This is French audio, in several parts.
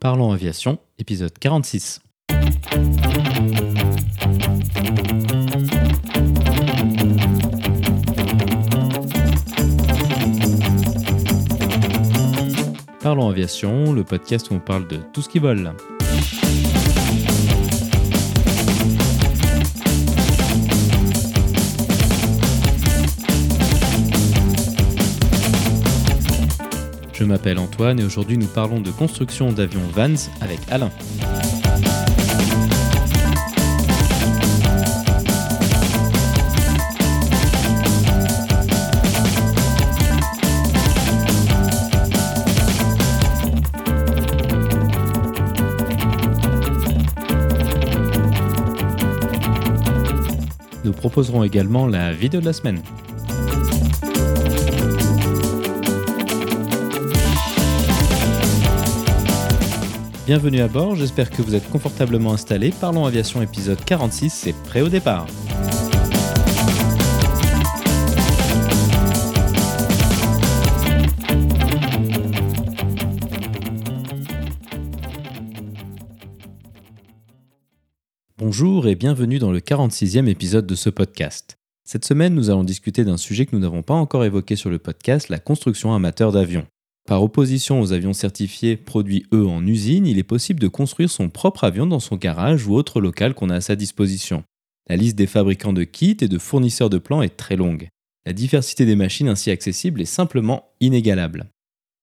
Parlons aviation, épisode 46. Parlons aviation, le podcast où on parle de tout ce qui vole. Je m'appelle Antoine et aujourd'hui nous parlons de construction d'avions Vans avec Alain. Nous proposerons également la vidéo de la semaine. Bienvenue à bord, j'espère que vous êtes confortablement installés. Parlons Aviation épisode 46, c'est prêt au départ. Bonjour et bienvenue dans le 46e épisode de ce podcast. Cette semaine, nous allons discuter d'un sujet que nous n'avons pas encore évoqué sur le podcast, la construction amateur d'avions. Par opposition aux avions certifiés produits eux en usine, il est possible de construire son propre avion dans son garage ou autre local qu'on a à sa disposition. La liste des fabricants de kits et de fournisseurs de plans est très longue. La diversité des machines ainsi accessibles est simplement inégalable.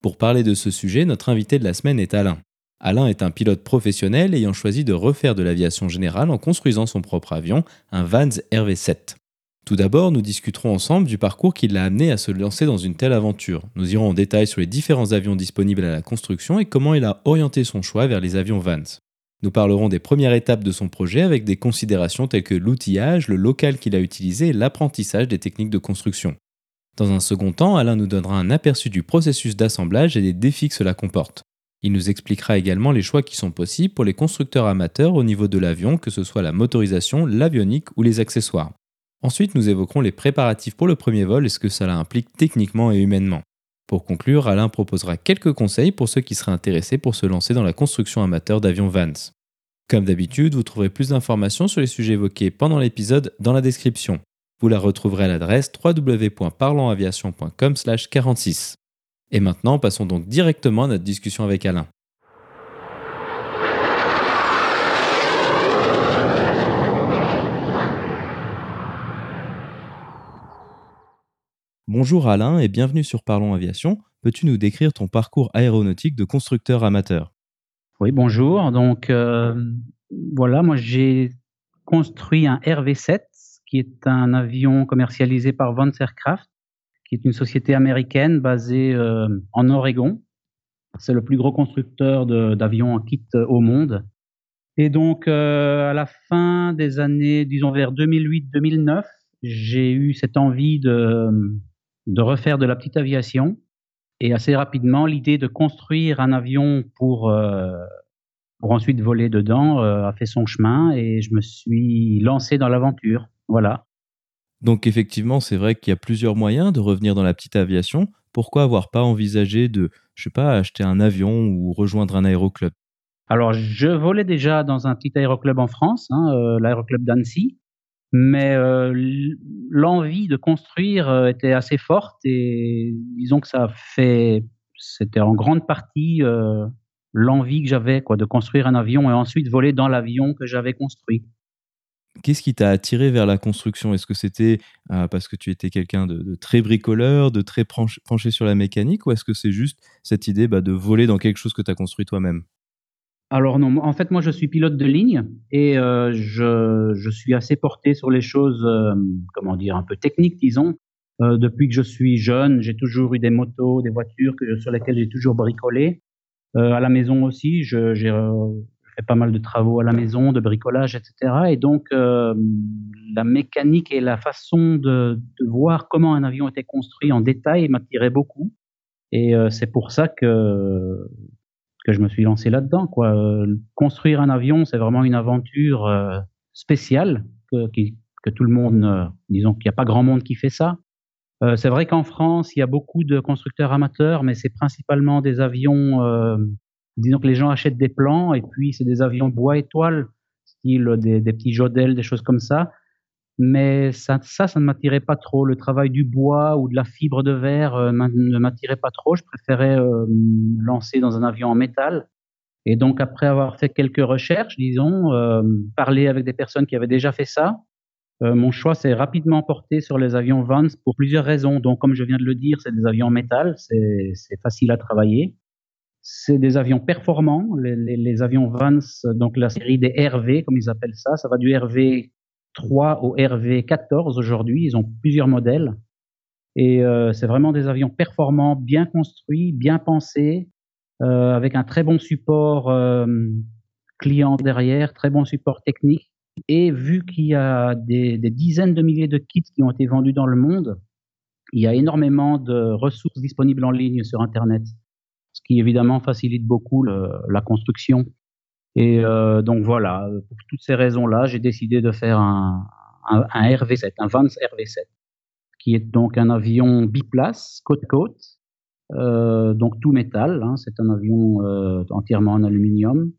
Pour parler de ce sujet, notre invité de la semaine est Alain. Alain est un pilote professionnel ayant choisi de refaire de l'aviation générale en construisant son propre avion, un Vans RV7. Tout d'abord, nous discuterons ensemble du parcours qui l'a amené à se lancer dans une telle aventure. Nous irons en détail sur les différents avions disponibles à la construction et comment il a orienté son choix vers les avions Vans. Nous parlerons des premières étapes de son projet avec des considérations telles que l'outillage, le local qu'il a utilisé et l'apprentissage des techniques de construction. Dans un second temps, Alain nous donnera un aperçu du processus d'assemblage et des défis que cela comporte. Il nous expliquera également les choix qui sont possibles pour les constructeurs amateurs au niveau de l'avion, que ce soit la motorisation, l'avionique ou les accessoires. Ensuite, nous évoquerons les préparatifs pour le premier vol et ce que cela implique techniquement et humainement. Pour conclure, Alain proposera quelques conseils pour ceux qui seraient intéressés pour se lancer dans la construction amateur d'avions Vans. Comme d'habitude, vous trouverez plus d'informations sur les sujets évoqués pendant l'épisode dans la description. Vous la retrouverez à l'adresse www.parlonsaviation.com/46. Et maintenant, passons donc directement à notre discussion avec Alain. Bonjour Alain et bienvenue sur Parlons Aviation. Peux-tu nous décrire ton parcours aéronautique de constructeur amateur? Oui, bonjour. Donc euh, voilà, moi j'ai construit un RV7 qui est un avion commercialisé par Vance Aircraft, qui est une société américaine basée euh, en Oregon. C'est le plus gros constructeur d'avions en kit au monde. Et donc euh, à la fin des années, disons vers 2008-2009, j'ai eu cette envie de de refaire de la petite aviation. Et assez rapidement, l'idée de construire un avion pour, euh, pour ensuite voler dedans euh, a fait son chemin et je me suis lancé dans l'aventure. Voilà. Donc effectivement, c'est vrai qu'il y a plusieurs moyens de revenir dans la petite aviation. Pourquoi avoir pas envisagé de, je sais pas, acheter un avion ou rejoindre un aéroclub? Alors, je volais déjà dans un petit aéroclub en France, hein, euh, l'aéroclub d'Annecy. Mais euh, l'envie de construire euh, était assez forte et disons que ça fait, c'était en grande partie euh, l'envie que j'avais quoi de construire un avion et ensuite voler dans l'avion que j'avais construit. Qu'est-ce qui t'a attiré vers la construction? Est-ce que c'était parce que tu étais quelqu'un de, très bricoleur, de très penché sur la mécanique, ou est-ce que c'est juste cette idée bah, de voler dans quelque chose que tu as construit toi-même? Alors non, en fait moi je suis pilote de ligne et euh, je, suis assez porté sur les choses, euh, comment dire, un peu techniques disons. Euh, depuis que je suis jeune, j'ai toujours eu des motos, des voitures sur lesquelles j'ai toujours bricolé. à la maison aussi, je, j'ai fait pas mal de travaux à la maison, de bricolage, etc. Et donc la mécanique et la façon de, de, voir comment un avion était construit en détail m'attirait beaucoup. Et c'est pour ça que que je me suis lancé là-dedans. Quoi. Euh, construire un avion, c'est vraiment une aventure euh, spéciale que, tout le monde, euh, disons qu'il n'y a pas grand monde qui fait ça. c'est vrai qu'en France, il y a beaucoup de constructeurs amateurs, mais c'est principalement des avions disons que les gens achètent des plans et puis c'est des avions bois étoiles, style des, des petits jodels, des choses comme ça. Mais ça, ça, ne m'attirait pas trop. Le travail du bois ou de la fibre de verre euh, ne m'attirait pas trop. Je préférais euh, lancer dans un avion en métal. Et donc, après avoir fait quelques recherches, disons, euh, parler avec des personnes qui avaient déjà fait ça, mon choix s'est rapidement porté sur les avions Vance pour plusieurs raisons. Donc, comme je viens de le dire, c'est des avions en métal, c'est facile à travailler. C'est des avions performants, les, les, les, avions Vance, donc la série des RV, comme ils appellent ça. Ça va du RV 3 au RV 14 aujourd'hui. Ils ont plusieurs modèles. Et euh, c'est vraiment des avions performants, bien construits, bien pensés, euh, avec un très bon support euh, client derrière, très bon support technique. Et vu qu'il y a des, des, dizaines de milliers de kits qui ont été vendus dans le monde, il y a énormément de ressources disponibles en ligne sur Internet, ce qui évidemment facilite beaucoup le, la construction. Et euh, donc voilà, pour toutes ces raisons-là, j'ai décidé de faire un, un, un, RV7, un Vance RV7, qui est donc un avion biplace, côte-côte, euh, donc tout métal. Hein, c'est un avion euh, entièrement en aluminium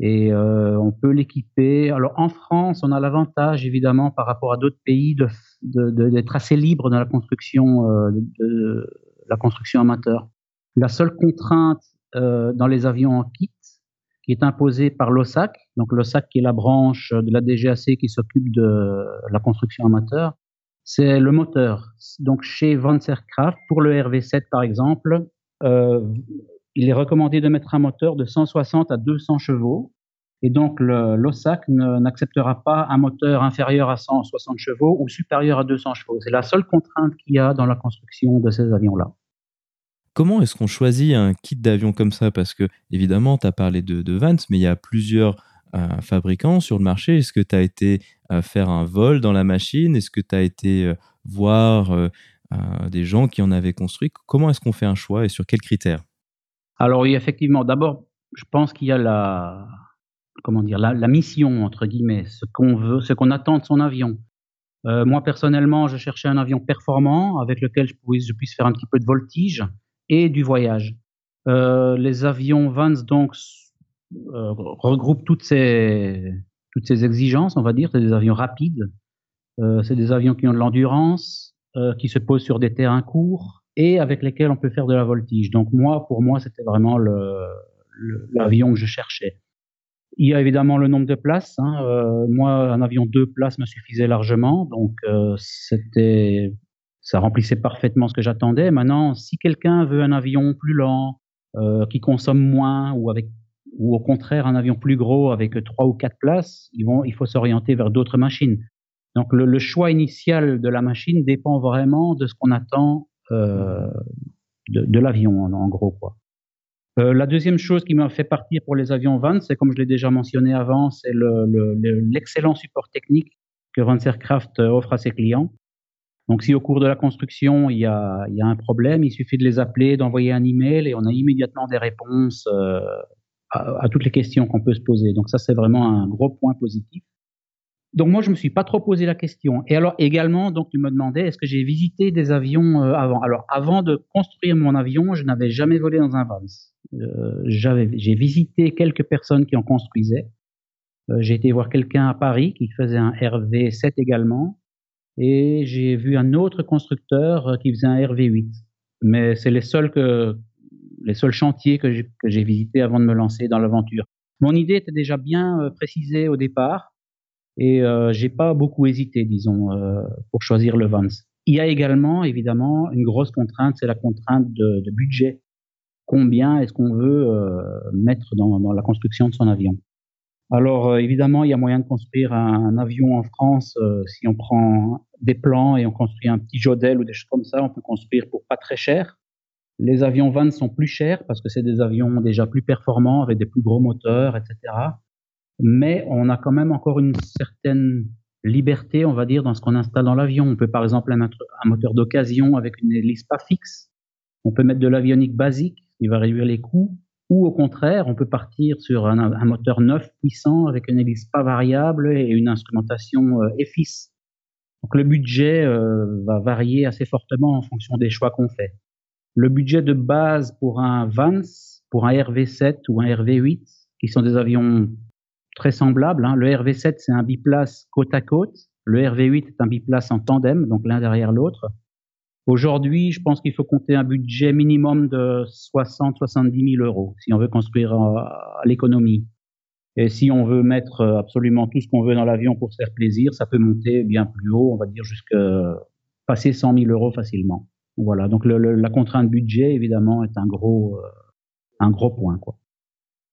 et euh, on peut l'équiper. Alors en France, on a l'avantage évidemment par rapport à d'autres pays de, de, de, d'être assez libre dans la construction euh, de, la construction amateur. La seule contrainte euh, dans les avions en kit qui est imposée par l'OSAC, donc l'OSAC qui est la branche de la DGAC qui s'occupe de la construction amateur, c'est le moteur. Donc chez Vance Aircraft, pour le RV7 par exemple, euh, il est recommandé de mettre un moteur de 160 à 200 chevaux. Et donc l'OSAC n'acceptera pas un moteur inférieur à 160 chevaux ou supérieur à 200 chevaux. C'est la seule contrainte qu'il y a dans la construction de ces avions-là. Comment est-ce qu'on choisit un kit d'avion comme ça? Parce que, évidemment, tu as parlé de, de mais il y a plusieurs euh, fabricant sur le marché. Est-ce que tu as été euh, faire un vol dans la machine? Est-ce que tu as été euh, voir des gens qui en avaient construit? Comment est-ce qu'on fait un choix et sur quels critères? Alors oui, effectivement, d'abord, je pense qu'il y a la, comment dire, la, mission, entre guillemets, ce qu'on veut, ce qu'on attend de son avion. Euh, moi, personnellement, je cherchais un avion performant avec lequel je, je puisse faire un petit peu de voltige et du voyage. Euh, les avions Vans, donc, euh, regroupe toutes ces, toutes ces exigences, on va dire. C'est des avions rapides, euh, c'est des avions qui ont de l'endurance, qui se posent sur des terrains courts et avec lesquels on peut faire de la voltige. Donc moi, pour moi, c'était vraiment l'avion que je cherchais. Il y a évidemment le nombre de places. Hein. Moi, un avion deux places me suffisait largement, donc c'était, ça remplissait parfaitement ce que j'attendais. Maintenant, si quelqu'un veut un avion plus lent, euh, qui consomme moins ou avec ou au contraire un avion plus gros avec trois ou quatre places, il faut s'orienter vers d'autres machines. Donc le, choix initial de la machine dépend vraiment de ce qu'on attend euh, de, l'avion en, gros. Euh, la deuxième chose qui m'a fait partir pour les avions Vance, c'est comme je l'ai déjà mentionné avant, c'est l'excellent le, le, support technique que Vance Aircraft offre à ses clients. Donc si au cours de la construction il y a, un problème, il suffit de les appeler, d'envoyer un email et on a immédiatement des réponses euh, à, toutes les questions qu'on peut se poser. Donc ça, c'est vraiment un gros point positif. Donc moi, je me suis pas trop posé la question. Et alors également, donc tu me demandais, est-ce que j'ai visité des avions euh, avant? Alors avant de construire mon avion, je n'avais jamais volé dans un Vance. Euh, j'ai visité quelques personnes qui en construisaient. Euh, j'ai été voir quelqu'un à Paris qui faisait un RV7 également, et j'ai vu un autre constructeur euh, qui faisait un RV8. Mais c'est les seuls que les seuls chantiers que j'ai visités avant de me lancer dans l'aventure. Mon idée était déjà bien euh, précisée au départ et euh, j'ai pas beaucoup hésité, disons, euh, pour choisir le Vance. Il y a également, évidemment, une grosse contrainte, c'est la contrainte de, budget. Combien est-ce qu'on veut mettre dans, la construction de son avion? Alors, euh, évidemment, il y a moyen de construire un, avion en France. Euh, si on prend des plans et on construit un petit jodel ou des choses comme ça, on peut construire pour pas très cher. Les avions Vans sont plus chers parce que c'est des avions déjà plus performants avec des plus gros moteurs, etc. Mais on a quand même encore une certaine liberté, on va dire, dans ce qu'on installe dans l'avion. On peut par exemple mettre un moteur d'occasion avec une hélice pas fixe. On peut mettre de l'avionique basique qui va réduire les coûts. Ou au contraire, on peut partir sur un, moteur neuf puissant avec une hélice pas variable et une instrumentation euh. Donc le budget euh, va varier assez fortement en fonction des choix qu'on fait. Le budget de base pour un Vance pour un RV7 ou un RV8, qui sont des avions très semblables. Hein. Le RV7, c'est un biplace côte à côte. Le RV8 est un biplace en tandem, donc l'un derrière l'autre. Aujourd'hui, je pense qu'il faut compter un budget minimum de 60-70 000 euros si on veut construire à l'économie. Et si on veut mettre absolument tout ce qu'on veut dans l'avion pour se faire plaisir, ça peut monter bien plus haut, on va dire jusqu'à passer 100 000 euros facilement. Voilà. Donc la contrainte budget, évidemment, est un gros, euh, un gros point.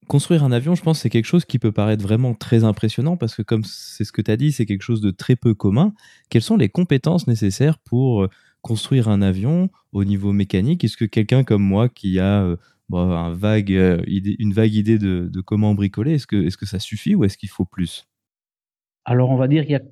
Construire un avion, je pense, c'est quelque chose qui peut paraître vraiment très impressionnant parce que, comme c'est ce que tu as dit, c'est quelque chose de très peu commun. Quelles sont les compétences nécessaires pour euh, construire un avion au niveau mécanique? Est-ce que quelqu'un comme moi qui a euh, un vague, idée, une vague idée de, comment bricoler, est-ce que, est-ce que ça suffit ou est-ce qu'il faut plus? Alors, on va dire qu'il y a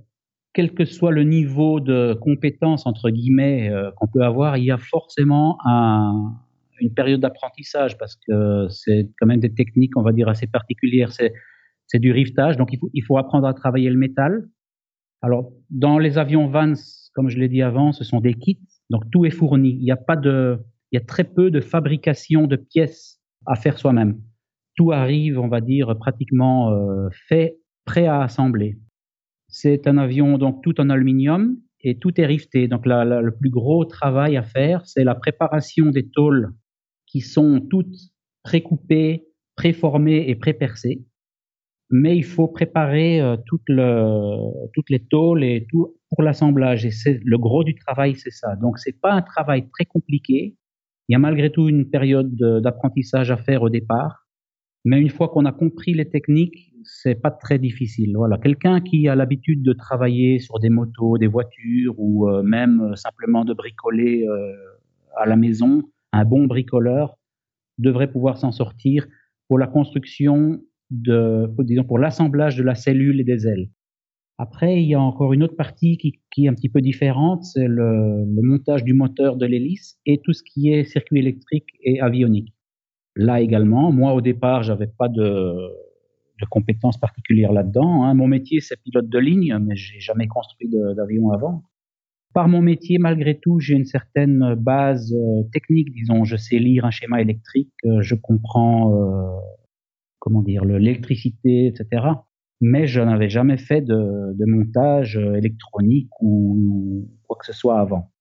quel que soit le niveau de compétence entre guillemets euh, qu'on peut avoir, il y a forcément un, une période d'apprentissage parce que c'est quand même des techniques, on va dire, assez particulières. C'est, c'est du rivetage, donc il faut, il faut apprendre à travailler le métal. Alors, dans les avions Vans, comme je l'ai dit avant, ce sont des kits, donc tout est fourni. Il n'y a pas de, il y a très peu de fabrication de pièces à faire soi-même. Tout arrive, on va dire, pratiquement euh, fait, prêt à assembler. C'est un avion donc tout en aluminium et tout est rifté. Donc le plus gros travail à faire, c'est la préparation des tôles qui sont toutes précoupées, préformées et prépercées. Mais il faut préparer euh, toutes les tôles et tout pour l'assemblage. Et c'est le gros du travail, c'est ça. Donc c'est pas un travail très compliqué. Il y a malgré tout une période d'apprentissage à faire au départ. Mais une fois qu'on a compris les techniques, c'est pas très difficile. Voilà, quelqu'un qui a l'habitude de travailler sur des motos, des voitures ou euh, même euh, simplement de bricoler euh, à la maison, un bon bricoleur devrait pouvoir s'en sortir pour la construction de, disons, pour l'assemblage de la cellule et des ailes. Après, il y a encore une autre partie qui, est un petit peu différente, c'est le, montage du moteur de l'hélice et tout ce qui est circuit électrique et avionique. Là également, moi au départ, j'avais pas de, de compétences particulières là-dedans. Hein. Mon métier, c'est pilote de ligne, mais j'ai jamais construit d'avion avant. Par mon métier, malgré tout, j'ai une certaine base euh, technique, disons. Je sais lire un schéma électrique, euh, je comprends, euh, comment dire, l'électricité, etc. Mais je n'avais jamais fait de, montage électronique ou, quoi que ce soit avant.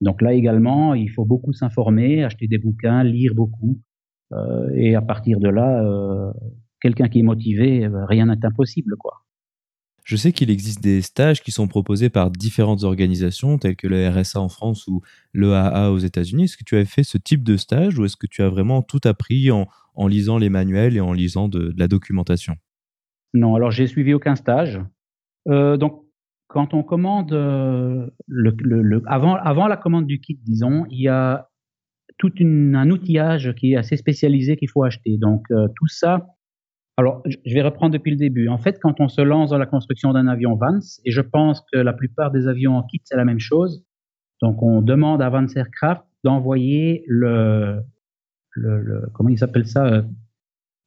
Donc là également, il faut beaucoup s'informer, acheter des bouquins, lire beaucoup. Euh, et à partir de là, euh, quelqu'un qui est motivé, euh, rien n'est impossible, quoi. Je sais qu'il existe des stages qui sont proposés par différentes organisations telles que le RSA en France ou l'EAA aux États-Unis. Est-ce que tu as fait ce type de stage ou est-ce que tu as vraiment tout appris en, en lisant les manuels et en lisant de, la documentation? Non, alors j'ai suivi aucun stage. Euh, donc, quand on commande, euh, avant, la commande du kit, disons, il y a tout un outillage qui est assez spécialisé qu'il faut acheter. Donc, tout ça, alors, je vais reprendre depuis le début. En fait, quand on se lance dans la construction d'un avion Vance, et je pense que la plupart des avions en kit, c'est la même chose. Donc, on demande à Vance Aircraft d'envoyer le, le, comment il s'appelle ça euh,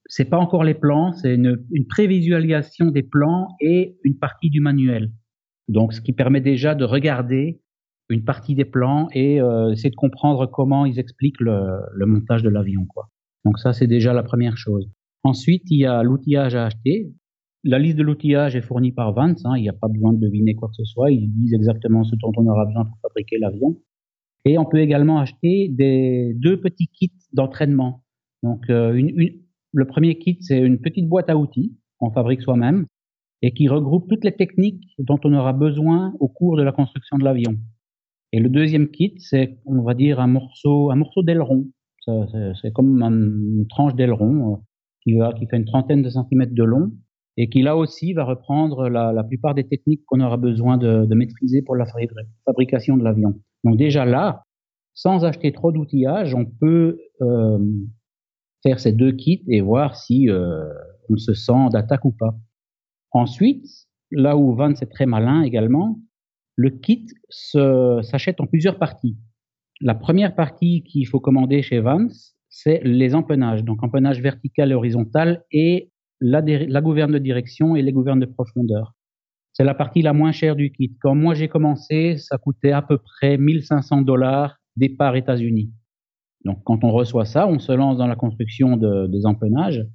C'est pas encore les plans, c'est une, prévisualisation des plans et une partie du manuel. Donc, ce qui permet déjà de regarder une partie des plans et euh, essayer de comprendre comment ils expliquent le, montage de l'avion. Donc ça, c'est déjà la première chose. Ensuite, il y a l'outillage à acheter. La liste de l'outillage est fournie par Vance. Hein, il n'y a pas besoin de deviner quoi que ce soit. Ils disent exactement ce dont on aura besoin pour fabriquer l'avion. Et on peut également acheter deux petits kits d'entraînement. Donc, euh, une, le premier kit, c'est une petite boîte à outils qu'on fabrique soi-même et qui regroupe toutes les techniques dont on aura besoin au cours de la construction de l'avion. Et le deuxième kit, c'est, on va dire, un morceau, un morceau d'aileron. C'est comme une tranche d'aileron qui, va, qui fait une trentaine de centimètres de long et qui là aussi va reprendre la, la plupart des techniques qu'on aura besoin de, de, maîtriser pour la fabrication de l'avion. Donc déjà là, sans acheter trop d'outillage, on peut euh, faire ces deux kits et voir si euh, on se sent d'attaque ou pas. Ensuite, là où Vance est très malin également, le kit s'achète en plusieurs parties. La première partie qu'il faut commander chez Vance, c'est les empennages, donc empennage vertical et horizontal, et la, la gouverne de direction et les gouvernes de profondeur. C'est la partie la moins chère du kit. Quand moi j'ai commencé, ça coûtait à peu près 1500 dollars départ États-Unis. Donc quand on reçoit ça, on se lance dans la construction de, des empennages.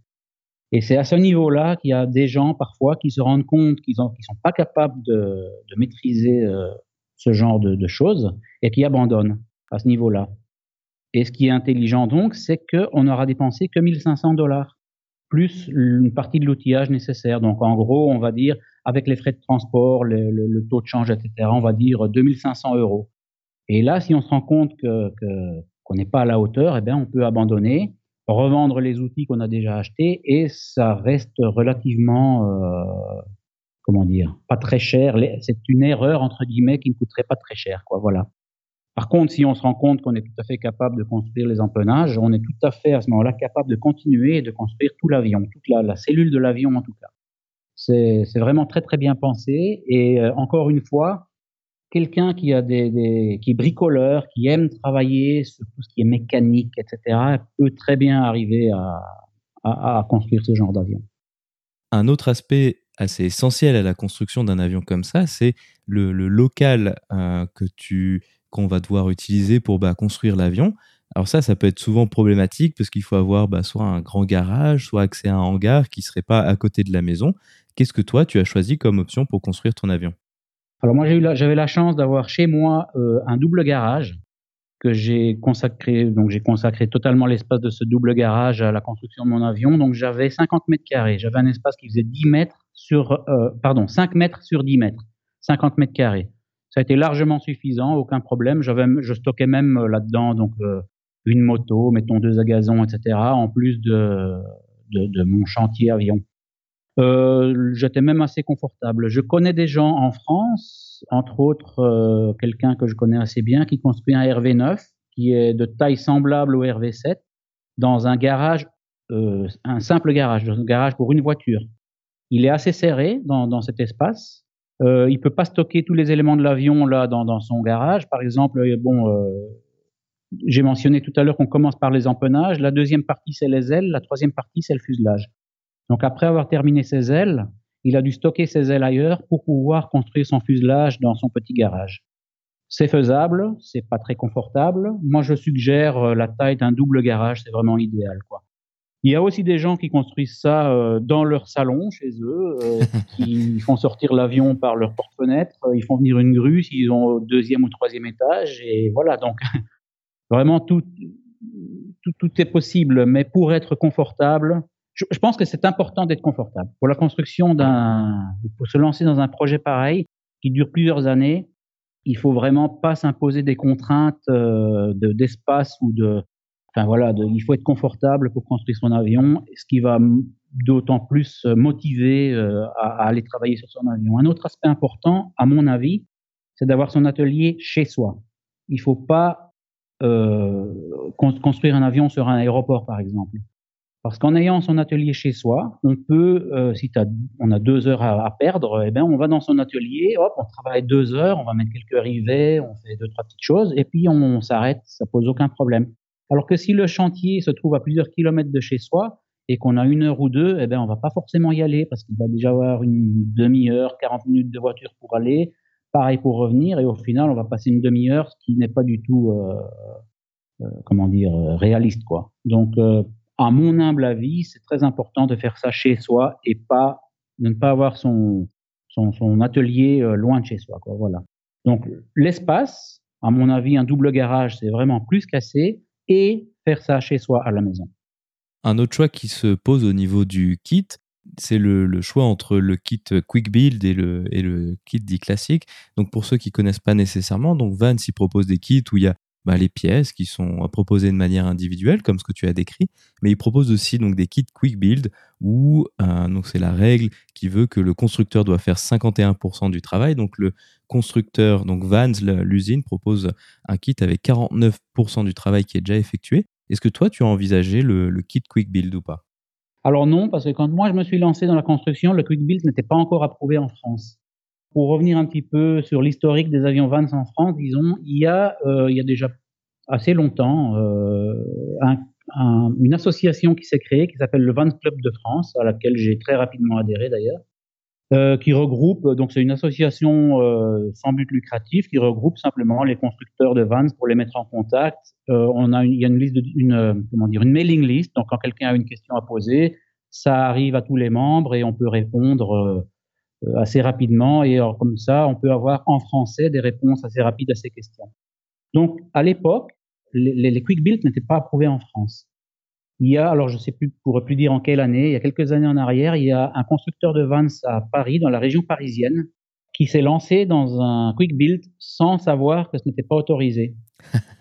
Et c'est à ce niveau-là qu'il y a des gens parfois qui se rendent compte qu'ils ne sont pas capables de, maîtriser euh, ce genre de, choses et qui abandonnent à ce niveau-là. Et ce qui est intelligent donc, c'est qu'on n'aura dépensé que 1500 dollars, plus une partie de l'outillage nécessaire. Donc en gros, on va dire, avec les frais de transport, le, taux de change, etc., on va dire 2500 euros. Et là, si on se rend compte que qu'on n'est pas à la hauteur, eh bien, on peut abandonner, revendre les outils qu'on a déjà achetés et ça reste relativement, euh, comment dire, pas très cher. C'est une erreur entre guillemets qui ne coûterait pas très cher, quoi. Voilà. Par contre, si on se rend compte qu'on est tout à fait capable de construire les empennages, on est tout à fait à ce moment-là capable de continuer et de construire tout l'avion, toute la, cellule de l'avion en tout cas. C'est vraiment très très bien pensé et euh, encore une fois, quelqu'un qui a des, qui est bricoleur, qui aime travailler sur tout ce qui est mécanique, etc., peut très bien arriver à, construire ce genre d'avion. Un autre aspect assez essentiel à la construction d'un avion comme ça, c'est le, local euh, que tu qu'on va devoir utiliser pour bah, construire l'avion. Alors ça, ça peut être souvent problématique parce qu'il faut avoir bah, soit un grand garage, soit accès à un hangar qui serait pas à côté de la maison. Qu'est-ce que toi, tu as choisi comme option pour construire ton avion? Alors moi, j'avais la chance d'avoir chez moi euh, un double garage que j'ai consacré, donc j'ai consacré totalement l'espace de ce double garage à la construction de mon avion. Donc j'avais 50 mètres carrés. J'avais un espace qui faisait 10 mètres sur, euh, pardon, 5 mètres sur 10 mètres. 50 mètres carrés. Ça a été largement suffisant, aucun problème. J'avais, je stockais même euh, là-dedans donc une moto, mettons deux à gazon, etc. En plus de, de mon chantier avion. Euh, j'étais même assez confortable. Je connais des gens en France, entre autres euh, quelqu'un que je connais assez bien, qui construit un RV9 qui est de taille semblable au RV7 dans un garage, euh, un simple garage, un garage pour une voiture. Il est assez serré dans, dans cet espace. Euh, il peut pas stocker tous les éléments de l'avion là dans, dans, son garage. Par exemple, euh, bon, euh, j'ai mentionné tout à l'heure qu'on commence par les empennages. La deuxième partie c'est les ailes, la troisième partie c'est le fuselage. Donc après avoir terminé ses ailes, il a dû stocker ses ailes ailleurs pour pouvoir construire son fuselage dans son petit garage. C'est faisable, c'est pas très confortable. Moi, je suggère euh, la taille d'un double garage, c'est vraiment idéal, quoi. Il y a aussi des gens qui construisent ça euh, dans leur salon chez eux, euh, qui font sortir l'avion par leur porte-fenêtre, ils font venir une grue s'ils ont au deuxième ou troisième étage, et voilà. Donc vraiment tout, tout, tout est possible, mais pour être confortable, je, pense que c'est important d'être confortable. Pour la construction d'un, pour se lancer dans un projet pareil qui dure plusieurs années, il faut vraiment pas s'imposer des contraintes euh, de, d'espace ou de, enfin voilà, il faut être confortable pour construire son avion, ce qui va d'autant plus motiver euh, à, à, aller travailler sur son avion. Un autre aspect important, à mon avis, c'est d'avoir son atelier chez soi. Il faut pas euh, construire un avion sur un aéroport, par exemple. Parce qu'en ayant son atelier chez soi, on peut, euh, si on a deux heures à, perdre, eh ben on va dans son atelier, hop, on travaille deux heures, on va mettre quelques rivets, on fait deux trois petites choses, et puis on, s'arrête, ça pose aucun problème. Alors que si le chantier se trouve à plusieurs kilomètres de chez soi et qu'on a une heure ou deux, eh ben on va pas forcément y aller parce qu'il va déjà avoir une demi-heure, 40 minutes de voiture pour aller, pareil pour revenir, et au final on va passer une demi-heure, ce qui n'est pas du tout, euh, euh, comment dire, réaliste quoi. Donc à mon humble avis, c'est très important de faire ça chez soi et pas de ne pas avoir son, atelier euh, loin de chez soi. Voilà. Donc l'espace, à mon avis, un double garage, c'est vraiment plus qu'assez et faire ça chez soi à la maison. Un autre choix qui se pose au niveau du kit, c'est le, le, choix entre le kit Quick Build et le, et le kit dit classique. Donc pour ceux qui connaissent pas nécessairement, donc Van s'y propose des kits où il y a bah, les pièces qui sont proposées de manière individuelle, comme ce que tu as décrit, mais il propose aussi donc des kits quick build où euh, c'est la règle qui veut que le constructeur doit faire 51% du travail. Donc le constructeur, donc Vans, l'usine propose un kit avec 49% du travail qui est déjà effectué. Est-ce que toi tu as envisagé le, le kit quick build ou pas? Alors non, parce que quand moi je me suis lancé dans la construction, le quick build n'était pas encore approuvé en France pour revenir un petit peu sur l'historique des avions Vans en France, disons, il y a, euh, déjà assez longtemps euh, un, un, une association qui s'est créée qui s'appelle le Vans Club de France, à laquelle j'ai très rapidement adhéré d'ailleurs, euh, qui regroupe, donc c'est une association sans but lucratif qui regroupe simplement les constructeurs de vans pour les mettre en contact. On a il y a une liste, une, comment dire, une mailing list. Donc quand quelqu'un a une question à poser, ça arrive à tous les membres et on peut répondre assez rapidement. Et comme ça, on peut avoir en français des réponses assez rapides à ces questions. Donc à l'époque, les, les quick build n'étaient pas approuvés en France. Il y a, alors je sais plus, pourrais plus dire en quelle année, il y a quelques années en arrière, il y a un constructeur de vans à Paris, dans la région parisienne, qui s'est lancé dans un quick build sans savoir que ce n'était pas autorisé.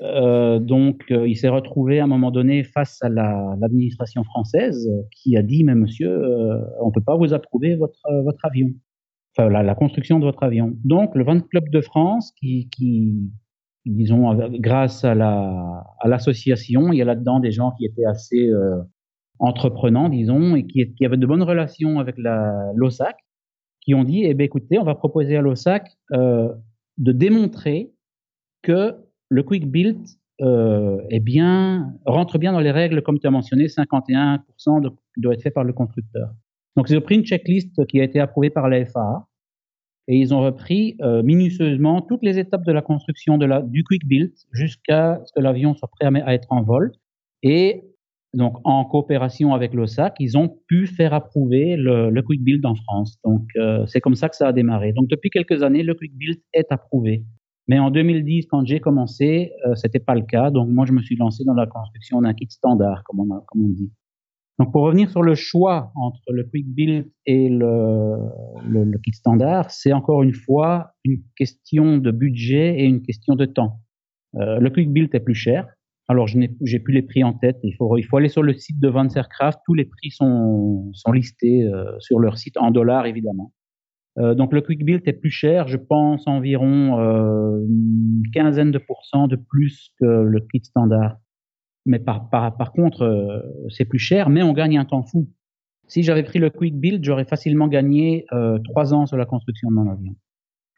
euh, donc, euh, il s'est retrouvé à un moment donné face à l'administration française qui a dit, mais monsieur, euh, on peut pas vous approuver votre, avion, enfin la, construction de votre avion. Donc, le Van Club de France, qui, disons, grâce à la à l'association, il y a là-dedans des gens qui étaient assez entreprenants, disons, et qui, avaient de bonnes relations avec l'OSAC, qui ont dit, eh ben écoutez, on va proposer à l'OSAC de démontrer que le quick build euh, est bien rentre bien dans les règles, comme tu as mentionné, 51% de, doit être fait par le constructeur. Donc ils ont pris une checklist qui a été approuvée par la FAA et ils ont repris euh, minutieusement toutes les étapes de la construction de la, du quick build jusqu'à ce que l'avion soit prêt à, être en vol. Et donc, en coopération avec l'OSAC, ils ont pu faire approuver le, le quick build en France. Donc, euh, c'est comme ça que ça a démarré. Donc, depuis quelques années, le quick build est approuvé. Mais en 2010, quand j'ai commencé, euh, c'était pas le cas. Donc, moi, je me suis lancé dans la construction d'un kit standard, comme on, a, comme on dit. Donc pour revenir sur le choix entre le quick build et le, le, le kit standard, c'est encore une fois une question de budget et une question de temps. Euh, le quick build est plus cher. Alors je n'ai j'ai plus les prix en tête. Il faut il faut aller sur le site de Vans Aircraft. Tous les prix sont sont listés euh, sur leur site en dollars évidemment. Euh, donc le quick build est plus cher. Je pense environ euh, une quinzaine de pourcents de plus que le kit standard mais par, par, par contre, euh, c'est plus cher, mais on gagne un temps fou. Si j'avais pris le quick build, j'aurais facilement gagné trois ans sur la construction de mon avion.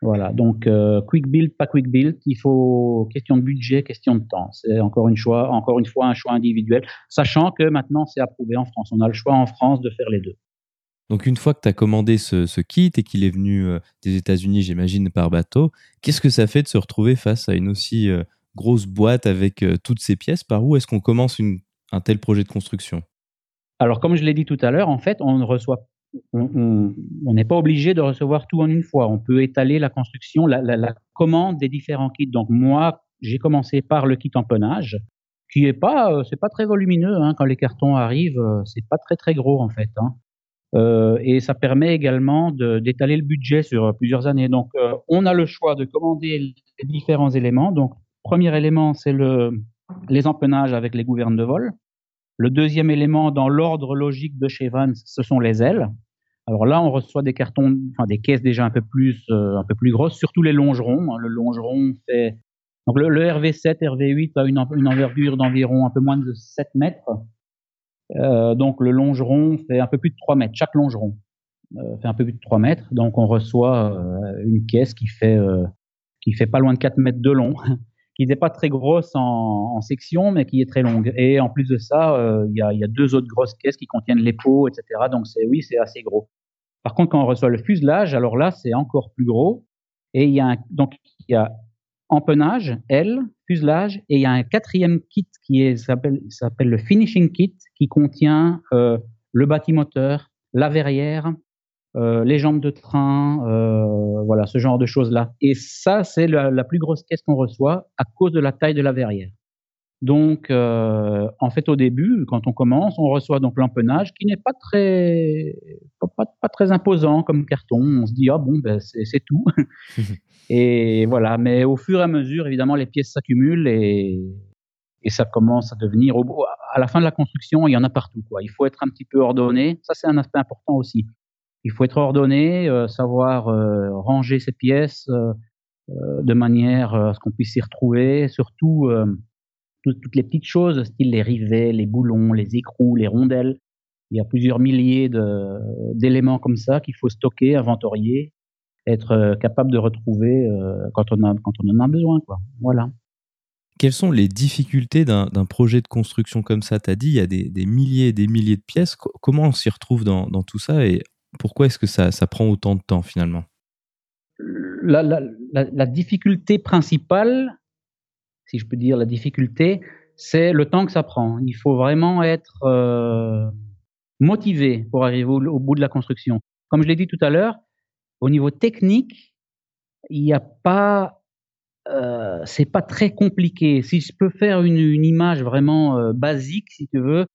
Voilà, donc quick build, pas quick build, il faut question de budget, question de temps. C'est encore une choix, encore une fois un choix individuel, sachant que maintenant c'est approuvé en France. On a le choix en France de faire les deux. Donc une fois que tu as commandé ce, kit et qu'il est venu des États-Unis, j'imagine, par bateau, qu'est-ce que ça fait de se retrouver face à une aussi grosse boîte avec euh, toutes ces pièces, par où est-ce qu'on commence un tel projet de construction? Alors, comme je l'ai dit tout à l'heure, en fait, on reçoit on n'est pas obligé de recevoir tout en une fois. On peut étaler la construction, la, commande des différents kits. Donc moi, j'ai commencé par le kit empennage, qui est pas, euh, c'est pas très volumineux. Hein, quand les cartons arrivent, euh, c'est pas très très gros en fait. Hein. Euh, et ça permet également d'étaler le budget sur plusieurs années. Donc euh, on a le choix de commander les différents éléments. Donc Premier élément, c'est le, les empennages avec les gouvernes de vol. Le deuxième élément, dans l'ordre logique de chez Vans, ce sont les ailes. Alors là, on reçoit des cartons, enfin des caisses déjà un peu plus, euh, un peu plus grosses, surtout les longerons. Le longeron fait donc le, le RV7, RV8 a une, une envergure d'environ un peu moins de 7 mètres. Euh, donc le longeron fait un peu plus de 3 mètres. Chaque longeron euh, fait un peu plus de 3 mètres. Donc on reçoit euh, une caisse qui fait qui fait pas loin de 4 mètres de long qui n'est pas très grosse en, section, mais qui est très longue. Et en plus de ça, il y, a, deux autres grosses caisses qui contiennent les pots, etc. Donc c'est oui, c'est assez gros. Par contre, quand on reçoit le fuselage, alors là, c'est encore plus gros. Et il y a donc il y a empennage, L, fuselage, et il y a un quatrième kit qui s'appelle le finishing kit, qui contient euh, le bâtimoteur, la verrière, euh, les jambes de train, euh, voilà, ce genre de choses-là. Et ça, c'est la, la, plus grosse caisse qu'on reçoit à cause de la taille de la verrière. Donc, euh, en fait, au début, quand on commence, on reçoit donc l'empennage qui n'est pas très, pas, pas, pas, très imposant comme carton. On se dit ah bon, ben c'est tout. et voilà. Mais au fur et à mesure, évidemment, les pièces s'accumulent et, et ça commence à devenir. À la fin de la construction, il y en a partout. Quoi. Il faut être un petit peu ordonné. Ça, c'est un aspect important aussi il faut être ordonné, euh, savoir euh, ranger ses pièces euh, de manière à ce qu'on puisse s'y retrouver, surtout toutes, toutes les petites choses, style les rivets, les boulons, les écrous, les rondelles. Il y a plusieurs milliers d'éléments comme ça qu'il faut stocker, inventorier, être capable de retrouver quand on a quand on en a besoin, quoi. Voilà. Quelles sont les difficultés d'un projet de construction comme ça? Tu as dit, il y a des, des, milliers et des milliers de pièces. Comment on s'y retrouve dans, dans, tout ça Et Pourquoi est-ce que ça, ça prend autant de temps finalement? La, la, la, difficulté principale, si je peux dire la difficulté, c'est le temps que ça prend. Il faut vraiment être euh, motivé pour arriver au, bout de la construction. Comme je l'ai dit tout à l'heure, au niveau technique, il n'y a pas, euh, c'est pas très compliqué. Si je peux faire une, image vraiment euh, basique, si tu veux,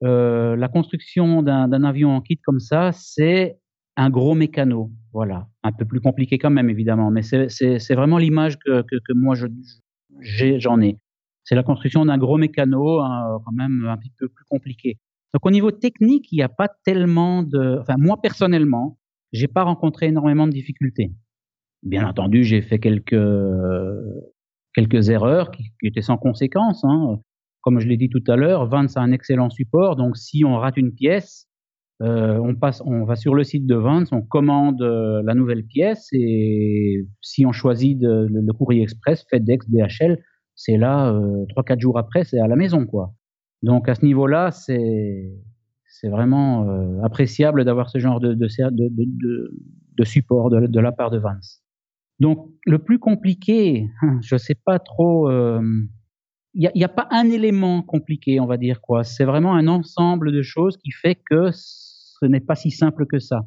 la construction d'un avion en kit comme ça, c'est un gros mécano. Voilà, un peu plus compliqué quand même évidemment, mais c'est vraiment l'image que, que, moi j'en ai. C'est la construction d'un gros mécano, hein, quand même un petit peu plus compliqué. Donc au niveau technique, il n'y a pas tellement de. Enfin, moi personnellement, j'ai pas rencontré énormément de difficultés. Bien entendu, j'ai fait quelques quelques erreurs qui, étaient sans conséquence. Hein. Comme je l'ai dit tout à l'heure, Vance a un excellent support. Donc si on rate une pièce, euh, on passe, on va sur le site de Vance, on commande euh, la nouvelle pièce et si on choisit le, courrier express, FedEx, DHL, c'est là euh, trois quatre jours après, c'est à la maison quoi. Donc à ce niveau-là, c'est vraiment euh, appréciable d'avoir ce genre de, de, de, support de, la part de Vance. Donc le plus compliqué, je sais pas trop. Il n'y a, a, pas un élément compliqué, on va dire quoi. C'est vraiment un ensemble de choses qui fait que ce n'est pas si simple que ça.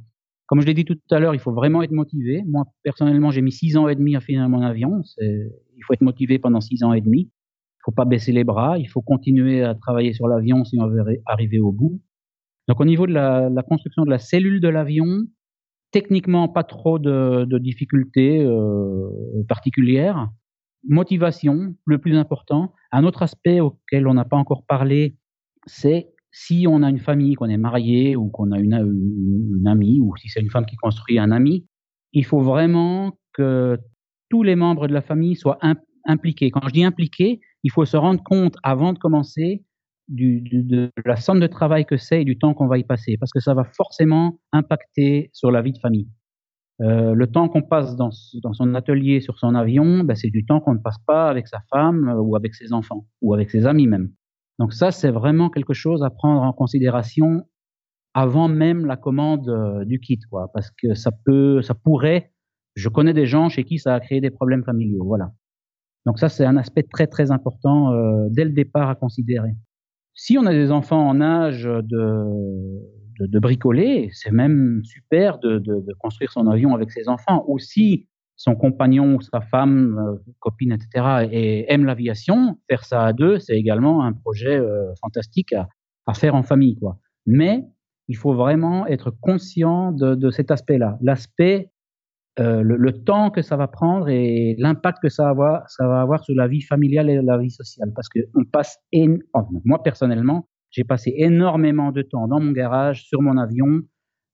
Comme je l'ai dit tout à l'heure, il faut vraiment être motivé. Moi, personnellement, j'ai mis six ans et demi à finir mon avion. Il faut être motivé pendant six ans et demi. Il faut pas baisser les bras. Il faut continuer à travailler sur l'avion si on veut arriver au bout. Donc, au niveau de la, construction de la cellule de l'avion, techniquement, pas trop de, de difficultés euh, particulières. Motivation, le plus important. Un autre aspect auquel on n'a pas encore parlé, c'est si on a une famille, qu'on est marié ou qu'on a une, amie, ou si c'est une femme qui construit un ami, il faut vraiment que tous les membres de la famille soient impliqués. Quand je dis impliqués, il faut se rendre compte avant de commencer de la somme de travail que c'est et du temps qu'on va y passer, parce que ça va forcément impacter sur la vie de famille. Euh, le temps qu'on passe dans, son atelier, sur son avion, ben, c'est du temps qu'on ne passe pas avec sa femme ou avec ses enfants, ou avec ses amis même. Donc ça, c'est vraiment quelque chose à prendre en considération avant même la commande euh, du kit, quoi, parce que ça peut, ça pourrait. Je connais des gens chez qui ça a créé des problèmes familiaux, voilà. Donc ça, c'est un aspect très très important euh, dès le départ à considérer. Si on a des enfants en âge de, de, bricoler, c'est même super de, construire son avion avec ses enfants. Ou son compagnon ou sa femme, euh, copine, etc., et aime l'aviation, faire ça à deux, c'est également un projet euh, fantastique à, faire en famille, quoi. Mais il faut vraiment être conscient de, cet aspect-là, l'aspect, euh, le, temps que ça va prendre et l'impact que ça va avoir, sur la vie familiale et la vie sociale, parce que on passe, moi personnellement, j'ai passé énormément de temps dans mon garage, sur mon avion,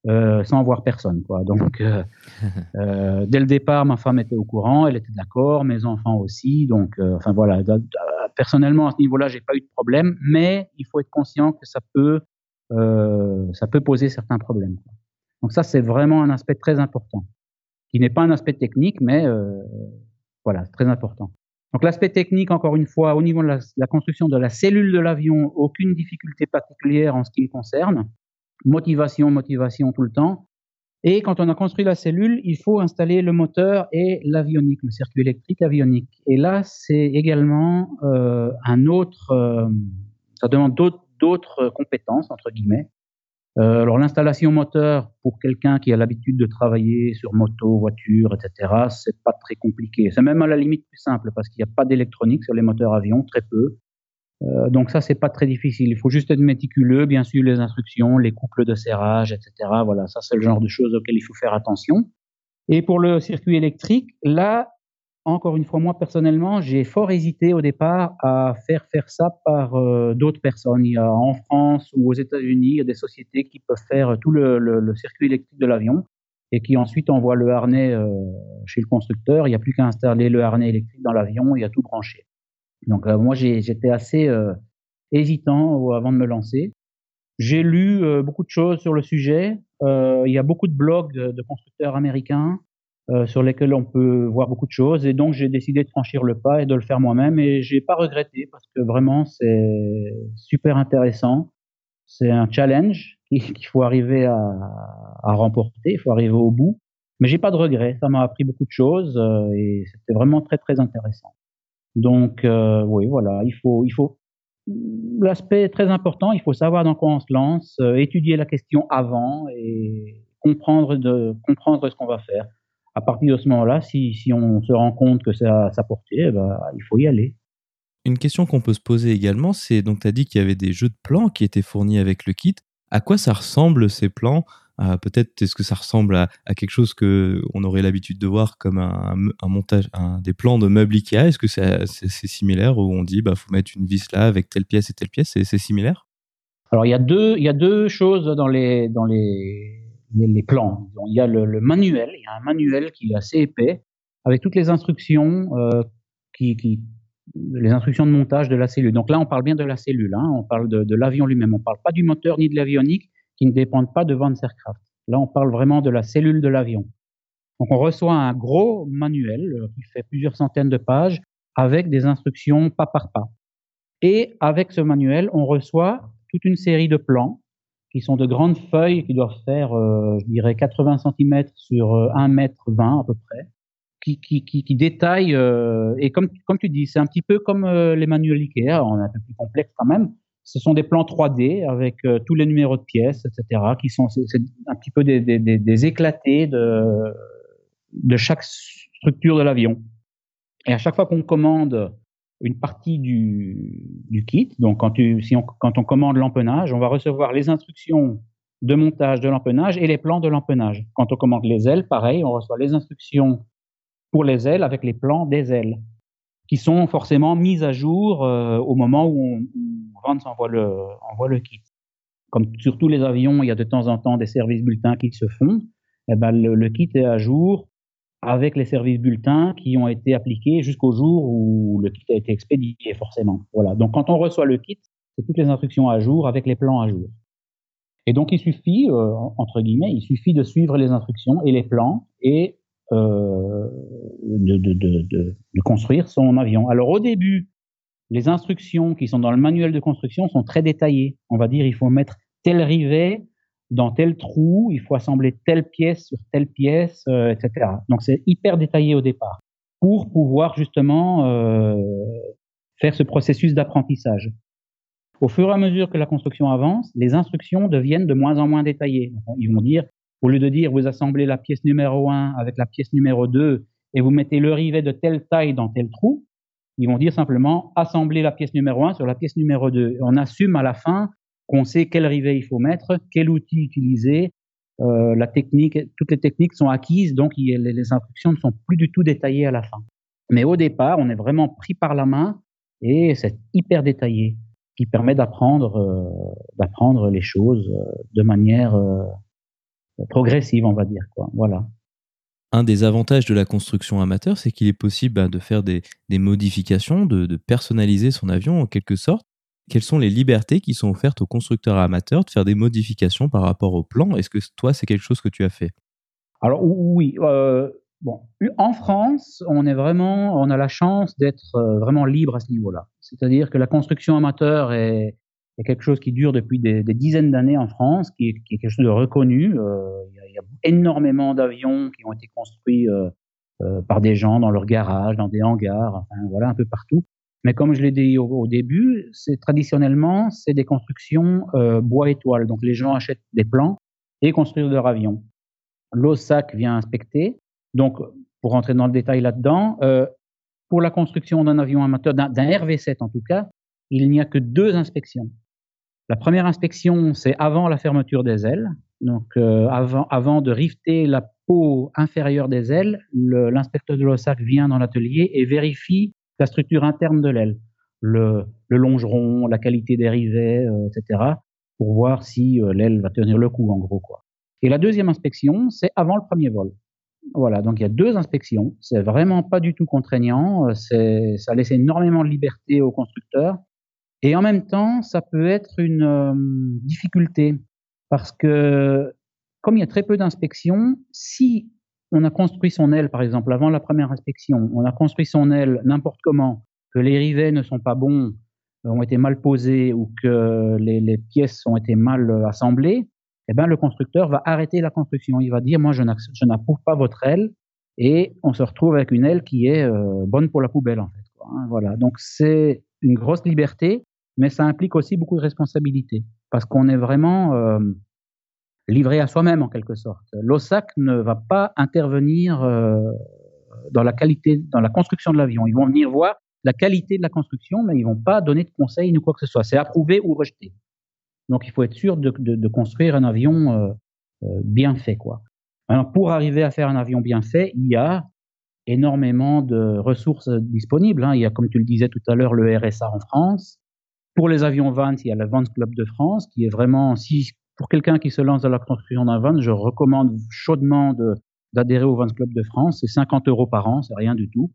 euh, sans voir personne. Quoi. Donc, euh, euh, dès le départ, ma femme était au courant, elle était d'accord, mes enfants aussi. Donc, enfin voilà. Personnellement, à ce niveau-là, j'ai pas eu de problème, mais il faut être conscient que ça peut, ça peut poser certains problèmes. Quoi. Donc ça, c'est vraiment un aspect très important, qui n'est pas un aspect technique, mais voilà, très important. Donc l'aspect technique, encore une fois, au niveau de la, la construction de la cellule de l'avion, aucune difficulté particulière en ce qui me concerne motivation, motivation tout le temps. Et quand on a construit la cellule, il faut installer le moteur et l'avionique, le circuit électrique avionique. Et là, c'est également euh, un autre, euh, ça demande d'autres compétences entre guillemets. Euh, alors l'installation moteur pour quelqu'un qui a l'habitude de travailler sur moto, voiture, etc., c'est pas très compliqué. C'est même à la limite plus simple parce qu'il n'y a pas d'électronique sur les moteurs avions, très peu. Euh, donc ça, c'est pas très difficile. Il faut juste être méticuleux, bien sûr, les instructions, les couples de serrage, etc. Voilà, ça c'est le genre de choses auxquelles il faut faire attention. Et pour le circuit électrique, là, encore une fois, moi personnellement, j'ai fort hésité au départ à faire faire ça par euh, d'autres personnes. Il y a en France ou aux États-Unis, il y a des sociétés qui peuvent faire tout le, circuit électrique de l'avion et qui ensuite envoient le harnais euh, chez le constructeur. Il n'y a plus qu'à installer le harnais électrique dans l'avion, y a tout branché. Donc euh, moi j'étais assez euh, hésitant avant de me lancer. J'ai lu euh, beaucoup de choses sur le sujet. il y a beaucoup de blogs de, de constructeurs américains sur lesquels on peut voir beaucoup de choses. Et donc j'ai décidé de franchir le pas et de le faire moi-même. Et j'ai pas regretté parce que vraiment c'est super intéressant. C'est un challenge qu'il faut arriver à, à, remporter, il faut arriver au bout. Mais j'ai pas de regrets, ça m'a appris beaucoup de choses euh, et c'était vraiment très très intéressant. Donc euh, oui, voilà, il faut il faut l'aspect très important, il faut savoir dans quoi on se lance, euh, étudier la question avant et comprendre de comprendre ce qu'on va faire. À partir de ce moment-là, si, si on se rend compte que ça a sa portée, eh ben, il faut y aller. Une question qu'on peut se poser également, c'est donc tu as dit qu'il y avait des jeux de plans qui étaient fournis avec le kit. À quoi ça ressemble ces plans? Peut-être est-ce que ça ressemble à, quelque chose que on aurait l'habitude de voir comme un, montage, des plans de meubles Ikea? Est-ce que c'est similaire où on dit bah faut mettre une vis là avec telle pièce et telle pièce? C'est similaire? Alors il y a deux il y a deux choses dans les dans les les, plans. il y a le, manuel, il y a un manuel qui est assez épais avec toutes les instructions euh, qui les instructions de montage de la cellule. Donc là, on parle bien de la cellule, hein, on parle de, de l'avion lui-même, on ne parle pas du moteur ni de l'avionique qui ne dépendent pas de Van's Aircraft. Là, on parle vraiment de la cellule de l'avion. Donc on reçoit un gros manuel euh, qui fait plusieurs centaines de pages avec des instructions pas par pas. Et avec ce manuel, on reçoit toute une série de plans qui sont de grandes feuilles qui doivent faire, euh, je dirais, 80 cm sur 1 euh, mètre 20 à peu près, qui, qui, qui, qui détaillent, et comme, comme tu dis, c'est un petit peu comme les manuels Ikea, on est un peu plus complexe quand même. Ce sont des plans 3D avec euh, tous les numéros de pièces, etc., qui sont un petit peu des, des, éclatés de, de chaque structure de l'avion. Et à chaque fois qu'on commande une partie du, kit, donc quand on commande l'empennage, on va recevoir les instructions de montage de l'empennage et les plans de l'empennage. Quand on commande les ailes, pareil, on reçoit les instructions pour les ailes avec les plans des ailes, qui sont forcément mises à jour euh, au moment où, on, Vance envoie le, kit. Comme sur tous les avions, il y a de temps en temps des services bulletins qui se font. Eh ben, le, kit est à jour avec les services bulletins qui ont été appliqués jusqu'au jour où le kit a été expédié, forcément. Voilà. Donc, quand on reçoit le kit, c'est toutes les instructions à jour avec les plans à jour. Et donc, il suffit, euh, entre guillemets, il suffit de suivre les instructions et les plans et euh, de, construire son avion. Alors au début, les instructions qui sont dans le manuel de construction sont très détaillées. On va dire il faut mettre tel rivet dans tel trou, il faut assembler telle pièce sur telle pièce, euh, etc. Donc c'est hyper détaillé au départ pour pouvoir justement euh, faire ce processus d'apprentissage. Au fur et à mesure que la construction avance, les instructions deviennent de moins en moins détaillées. ils vont dire au lieu de dire vous assemblez la pièce numéro 1 avec la pièce numéro 2 et vous mettez le rivet de telle taille dans tel trou, ils vont dire simplement assembler la pièce numéro 1 sur la pièce numéro 2. on assume à la fin qu'on sait quel rivet il faut mettre, quel outil utiliser, euh, la technique, toutes les techniques sont acquises, donc les, instructions ne sont plus du tout détaillées à la fin. Mais au départ, on est vraiment pris par la main et c'est hyper détaillé, qui permet d'apprendre, euh, d'apprendre les choses euh, de manière progressive, on va dire. Quoi. Voilà. Un des avantages de la construction amateur, c'est qu'il est possible bah, de faire des, modifications, de, personnaliser son avion en quelque sorte. Quelles sont les libertés qui sont offertes aux constructeurs amateurs de faire des modifications par rapport au plan? Est-ce que toi, c'est quelque chose que tu as fait? Alors oui. Euh, bon, en France, on est vraiment, on a la chance d'être euh, vraiment libre à ce niveau-là. C'est-à-dire que la construction amateur est, c'est quelque chose qui dure depuis des, dizaines d'années en France, qui est, quelque chose de reconnu. Euh, il, y a, énormément d'avions qui ont été construits euh, euh, par des gens dans leur garage, dans des hangars, voilà, un peu partout. Mais comme je l'ai dit au, début, traditionnellement c'est des constructions bois étoile. Donc les gens achètent des plans et construisent leur avion. L'OSAC vient inspecter. Donc pour rentrer dans le détail là-dedans, pour la construction d'un avion amateur, d'un RV7 en tout cas, il n'y a que deux inspections. La première inspection, c'est avant la fermeture des ailes. Donc, euh, avant, avant de rifter la peau inférieure des ailes, l'inspecteur de l'OSAC vient dans l'atelier et vérifie la structure interne de l'aile, le, longeron, la qualité des rivets, euh, etc., pour voir si euh, l'aile va tenir le coup, en gros. Quoi. Et la deuxième inspection, c'est avant le premier vol. Voilà, donc il y a deux inspections. C'est vraiment pas du tout contraignant. Ça laisse énormément de liberté aux constructeurs. Et en même temps, ça peut être une euh, difficulté parce que comme il y a très peu d'inspections, si on a construit son aile, par exemple, avant la première inspection, on a construit son aile n'importe comment, que les rivets ne sont pas bons, ont été mal posés ou que les, pièces ont été mal assemblées, eh ben, le constructeur va arrêter la construction. Il va dire, moi, je n'approuve pas votre aile, et on se retrouve avec une aile qui est euh, bonne pour la poubelle, en fait. Hein, voilà. Donc, c'est une grosse liberté, mais ça implique aussi beaucoup de responsabilité, parce qu'on est vraiment euh, livré à soi-même, en quelque sorte. L'OSAC ne va pas intervenir euh, dans la qualité, dans la construction de l'avion. Ils vont venir voir la qualité de la construction, mais ils vont pas donner de conseils ni quoi que ce soit. C'est approuvé ou rejeté. Donc, il faut être sûr de, construire un avion euh, bien fait, pour arriver à faire un avion bien fait, il y a énormément de ressources disponibles. Hein. Il y a, comme tu le disais tout à l'heure, le RSA en France. Pour les avions Vance, il y a le Vance Club de France, qui est vraiment, si pour quelqu'un qui se lance dans la construction d'un Vance, je recommande chaudement d'adhérer au Vance Club de France. C'est 50 euros par an, c'est rien du tout.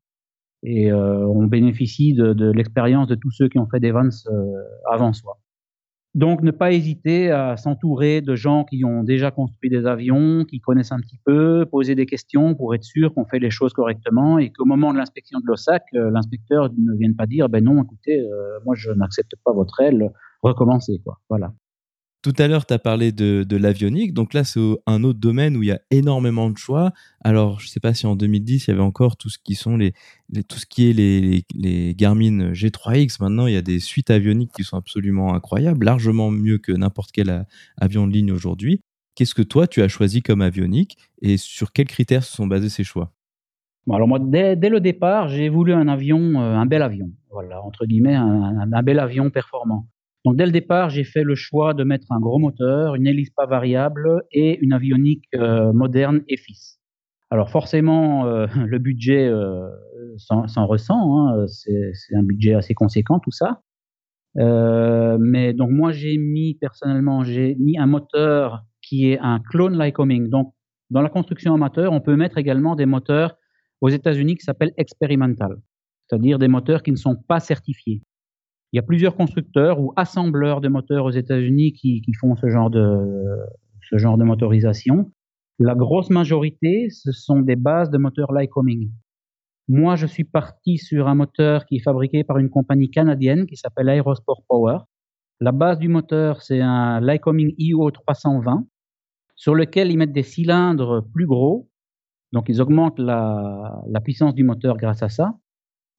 Et euh, on bénéficie de, de l'expérience de tous ceux qui ont fait des Vance euh, avant soi. Donc, ne pas hésiter à s'entourer de gens qui ont déjà construit des avions, qui connaissent un petit peu, poser des questions pour être sûr qu'on fait les choses correctement et qu'au moment de l'inspection de l'OSAC, euh, l'inspecteur ne vienne pas dire, ben non, écoutez, euh, moi je n'accepte pas votre aile, recommencez, quoi. Voilà. Tout à l'heure, tu as parlé de, l'avionique. Donc là, c'est un autre domaine où il y a énormément de choix. Alors, je ne sais pas si en 2010, il y avait encore tout ce qui, sont les, est les, les, Garmin G3X. Maintenant, il y a des suites avioniques qui sont absolument incroyables, largement mieux que n'importe quel avion de ligne aujourd'hui. Qu'est-ce que toi, tu as choisi comme avionique et sur quels critères se sont basés ces choix? Alors moi, dès, le départ, j'ai voulu un avion, euh, un bel avion, voilà, entre guillemets, un bel avion performant. Dès le départ, j'ai fait le choix de mettre un gros moteur, une hélice pas variable et une avionique euh, moderne et. Alors forcément, euh, le budget euh, s'en ressent, hein, c'est un budget assez conséquent tout ça. mais donc moi j'ai mis personnellement, j'ai mis un moteur qui est un clone Lycoming. Donc dans la construction amateur, on peut mettre également des moteurs aux États-Unis qui s'appellent experimental, c'est-à-dire des moteurs qui ne sont pas certifiés. Il y a plusieurs constructeurs ou assembleurs de moteurs aux États-Unis qui, font ce genre de motorisation. La grosse majorité, ce sont des bases de moteurs Lycoming. Moi, je suis parti sur un moteur qui est fabriqué par une compagnie canadienne qui s'appelle Aerosport Power. La base du moteur, c'est un Lycoming IO 320 sur lequel ils mettent des cylindres plus gros. Donc, ils augmentent la puissance du moteur grâce à ça.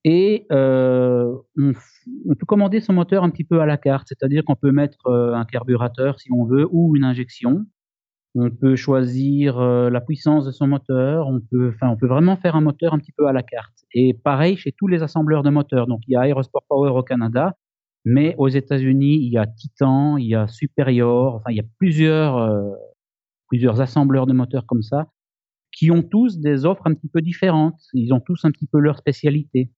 Et euh, on, peut commander son moteur un petit peu à la carte, c'est-à-dire qu'on peut mettre euh, un carburateur si on veut ou une injection. On peut choisir euh, la puissance de son moteur. On peut, enfin, on peut vraiment faire un moteur un petit peu à la carte. Et pareil chez tous les assembleurs de moteurs. Donc il y a Aerosport Power au Canada, mais aux États-Unis il y a Titan, il y a Superior. Enfin il y a plusieurs plusieurs assembleurs de moteurs comme ça qui ont tous des offres un petit peu différentes. Ils ont tous un petit peu leur spécialité.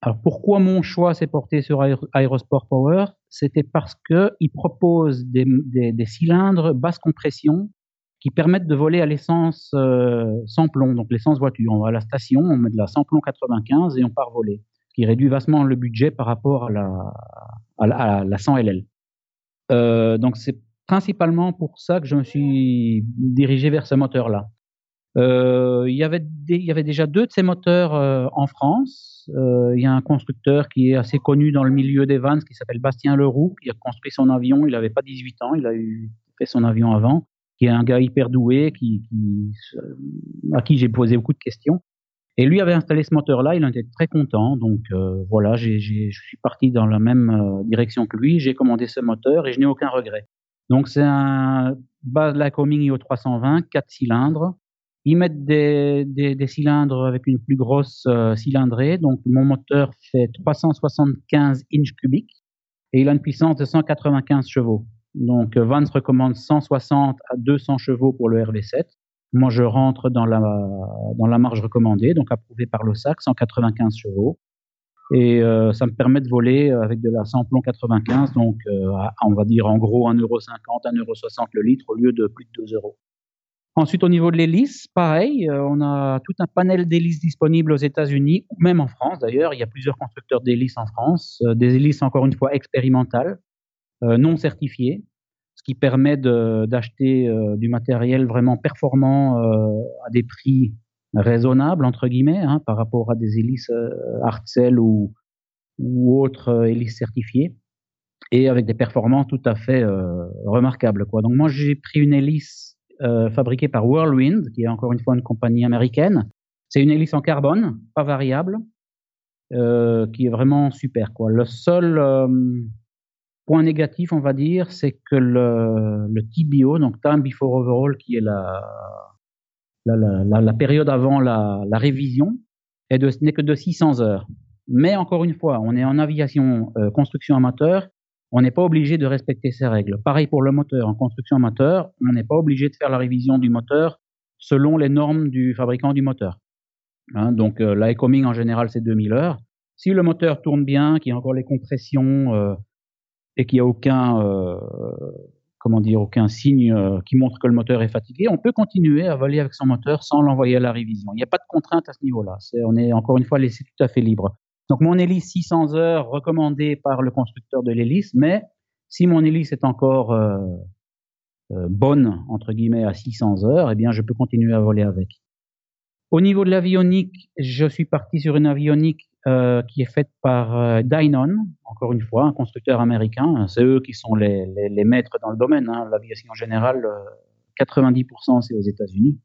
Alors pourquoi mon choix s'est porté sur Aerosport Power? C'était parce qu'il propose des, des, cylindres basse compression qui permettent de voler à l'essence euh, sans plomb, donc l'essence voiture. On va à la station, on met de la sans plomb 95 et on part voler, ce qui réduit vastement le budget par rapport à la, à la, 100 LL. Euh, donc c'est principalement pour ça que je me suis dirigé vers ce moteur-là. Euh, il, y avait déjà deux de ces moteurs euh, en France. Euh, il y a un constructeur qui est assez connu dans le milieu des vannes qui s'appelle Bastien Leroux, qui a construit son avion. Il n'avait pas 18 ans, il a fait son avion avant, qui est un gars hyper doué, à qui j'ai posé beaucoup de questions. Et lui avait installé ce moteur-là, il en était très content. Donc voilà, je suis parti dans la même direction que lui. J'ai commandé ce moteur et je n'ai aucun regret. Donc c'est un base Lycoming IO 320, 4 cylindres, ils mettent des, cylindres avec une plus grosse euh, cylindrée. Donc, mon moteur fait 375 inches cubiques et il a une puissance de 195 chevaux. Donc, euh, Vance recommande 160 à 200 chevaux pour le RV7. Moi, je rentre dans la, dans la marge recommandée, donc approuvée par l'OSAC, 195 chevaux. Et euh, ça me permet de voler avec de la samplon 95, donc on va dire en gros 1,50€, 1,60€ le litre au lieu de plus de 2 euros. Ensuite, au niveau de l'hélice, pareil, euh, on a tout un panel d'hélices disponibles aux États-Unis, ou même en France d'ailleurs. Il y a plusieurs constructeurs d'hélices en France, euh, des hélices encore une fois expérimentales, euh, non certifiées, ce qui permet d'acheter du matériel vraiment performant à des prix raisonnables, entre guillemets, hein, par rapport à des hélices Hartzell ou, autres hélices certifiées. et avec des performances tout à fait remarquables. Donc moi j'ai pris une hélice euh, fabriquée par Whirlwind, qui est encore une fois une compagnie américaine. C'est une hélice en carbone, pas variable, euh, qui est vraiment super. Le seul point négatif, on va dire, c'est que le, TBO, donc Time Before Overall, qui est la, la, période avant la, révision, n'est que de 600 heures. Mais encore une fois, on est en aviation construction amateur on n'est pas obligé de respecter ces règles. Pareil pour le moteur. En construction amateur, on n'est pas obligé de faire la révision du moteur selon les normes du fabricant du moteur. Hein, donc euh, en général, c'est 2000 heures. Si le moteur tourne bien, qu'il y a encore les compressions euh, et qu'il n'y a aucun, euh, comment dire, aucun signe euh, qui montre que le moteur est fatigué, on peut continuer à voler avec son moteur sans l'envoyer à la révision. Il n'y a pas de contrainte à ce niveau-là. on est encore une fois laissé tout à fait libre. Donc mon hélice 600 heures recommandée par le constructeur de l'hélice, mais si mon hélice est encore euh, euh, bonne entre guillemets à 600 heures, eh bien je peux continuer à voler avec. Au niveau de l'avionique, je suis parti sur une avionique euh, qui est faite par Dynon, encore une fois, un constructeur américain. C'est eux qui sont les, maîtres dans le domaine. Hein. L'aviation générale, 90% c'est aux États-Unis.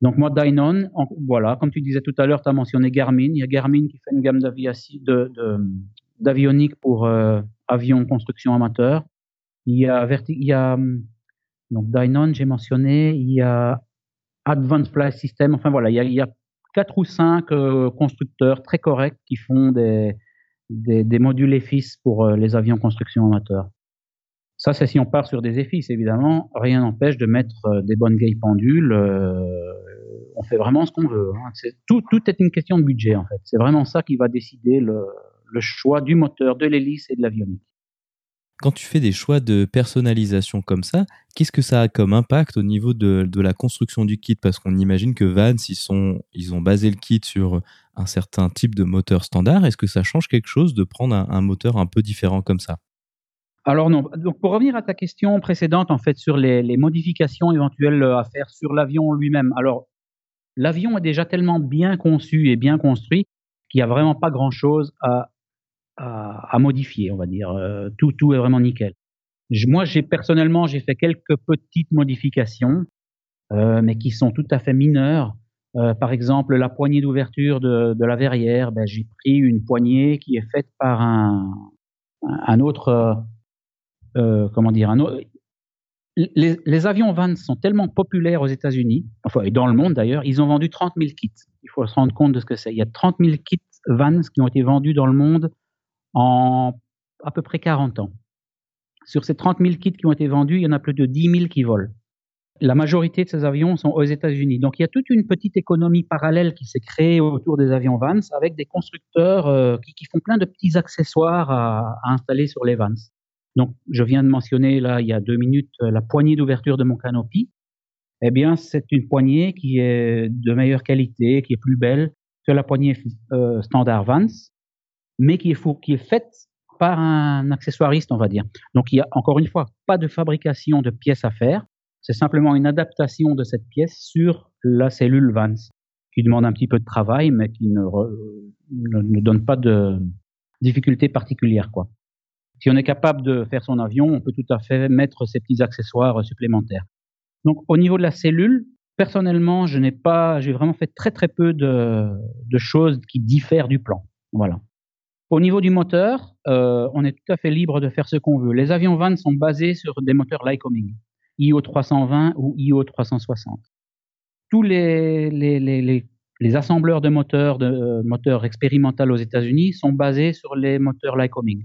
Donc moi, Dynon, voilà, comme tu disais tout à l'heure, tu as mentionné Garmin. Il y a Garmin qui fait une gamme d'avionique pour euh, avions construction amateur. Il y a, il y a donc Dynon, j'ai mentionné. Il y a Advanced Flight System. Enfin voilà, il y a, il quatre ou cinq euh, constructeurs très corrects qui font des, modules EFIS pour euh, les avions construction amateur. Ça, c'est si on part sur des EFIS, évidemment. Rien n'empêche de mettre des bonnes gailles pendules on fait vraiment ce qu'on veut. Hein. tout, est une question de budget en fait. C'est vraiment ça qui va décider le, choix du moteur, de l'hélice et de l'avionique. Quand tu fais des choix de personnalisation comme ça, qu'est-ce que ça a comme impact au niveau de, la construction du kit? Parce qu'on imagine que Vans, ils, sont, ils ont basé le kit sur un certain type de moteur standard. Est-ce que ça change quelque chose de prendre un, moteur un peu différent comme ça? Alors non. Donc pour revenir à ta question précédente, en fait, sur les, les modifications éventuelles à faire sur l'avion lui-même. Alors l'avion est déjà tellement bien conçu et bien construit qu'il n'y a vraiment pas grand-chose à, à, modifier, on va dire. Euh, tout, tout est vraiment nickel. moi, j'ai personnellement, j'ai fait quelques petites modifications, euh, mais qui sont tout à fait mineures. Euh, par exemple, la poignée d'ouverture de, la verrière, ben, j'ai pris une poignée qui est faite par un, un autre, comment dire, un autre, les, avions Vans sont tellement populaires aux États-Unis, enfin, et dans le monde d'ailleurs, ils ont vendu 30 000 kits. Il faut se rendre compte de ce que c'est. Il y a 30 000 kits Vans qui ont été vendus dans le monde en à peu près 40 ans. Sur ces 30 000 kits qui ont été vendus, il y en a plus de 10 000 qui volent. La majorité de ces avions sont aux États-Unis. Donc il y a toute une petite économie parallèle qui s'est créée autour des avions Vans avec des constructeurs euh, qui, font plein de petits accessoires à installer sur les Vans. Donc, je viens de mentionner là, il y a deux minutes, euh, la poignée d'ouverture de mon canopy. Eh bien, c'est une poignée qui est de meilleure qualité, qui est plus belle que la poignée euh, standard Vance, mais qui est, faite par un accessoiriste, on va dire. Donc, il y a encore une fois pas de fabrication de pièces à faire. C'est simplement une adaptation de cette pièce sur la cellule Vance, qui demande un petit peu de travail, mais qui ne, ne, ne donne pas de difficulté particulière, quoi si on est capable de faire son avion, on peut tout à fait mettre ces petits accessoires supplémentaires. Donc, au niveau de la cellule, personnellement, je n'ai pas, j'ai vraiment fait très très peu de, choses qui diffèrent du plan. Au niveau du moteur, euh, on est tout à fait libre de faire ce qu'on veut. Les avions Van sont basés sur des moteurs Lycoming, IO 320 ou IO 360. Tous les, assembleurs de euh, moteurs expérimentaux aux États-Unis sont basés sur les moteurs Lycoming.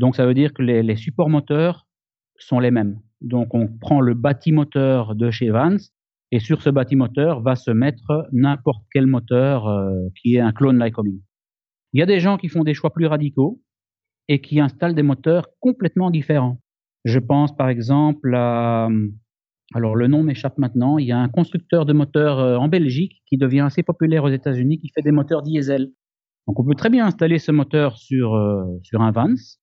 Donc ça veut dire que les, supports moteurs sont les mêmes. Donc on prend le bâtimoteur de chez Vance et sur ce bâtimoteur va se mettre n'importe quel moteur euh, qui est un clone Lycoming. Il y a des gens qui font des choix plus radicaux et qui installent des moteurs complètement différents. Je pense par exemple à alors le nom m'échappe maintenant, il y a un constructeur de moteurs euh, en Belgique qui devient assez populaire aux États-Unis qui fait des moteurs diesel. Donc on peut très bien installer ce moteur sur euh, sur un Vance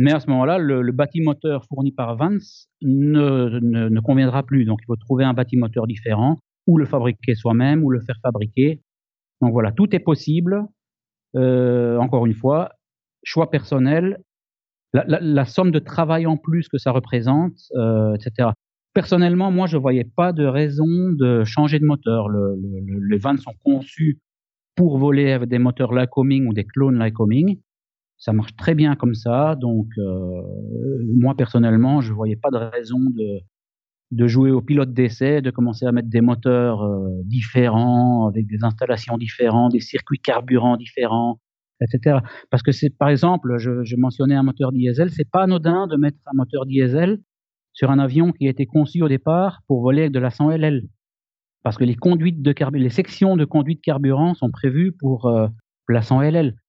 mais à ce moment-là, le, le bâtimoteur fourni par Vance ne, ne, conviendra plus. Donc, il faut trouver un bâtimoteur différent, ou le fabriquer soi-même, ou le faire fabriquer. Donc voilà, tout est possible. Euh, encore une fois, choix personnel. la, somme de travail en plus que ça représente, etc. Personnellement, moi, je voyais pas de raison de changer de moteur. les vannes sont conçues pour voler avec des moteurs Lycoming ou des clones Lycoming. Ça marche très bien comme ça. Donc, euh, moi, personnellement, je voyais pas de raison de, jouer au pilote d'essai, de commencer à mettre des moteurs euh, différents, avec des installations différentes, des circuits carburants différents, etc. Parce que c'est, par exemple, je, je mentionnais un moteur diesel, c'est pas anodin de mettre un moteur diesel sur un avion qui a été conçu au départ pour voler avec de la 100 LL. Parce que les conduites de carburant, les sections de conduite carburant sont prévues pour euh, la 100 LL.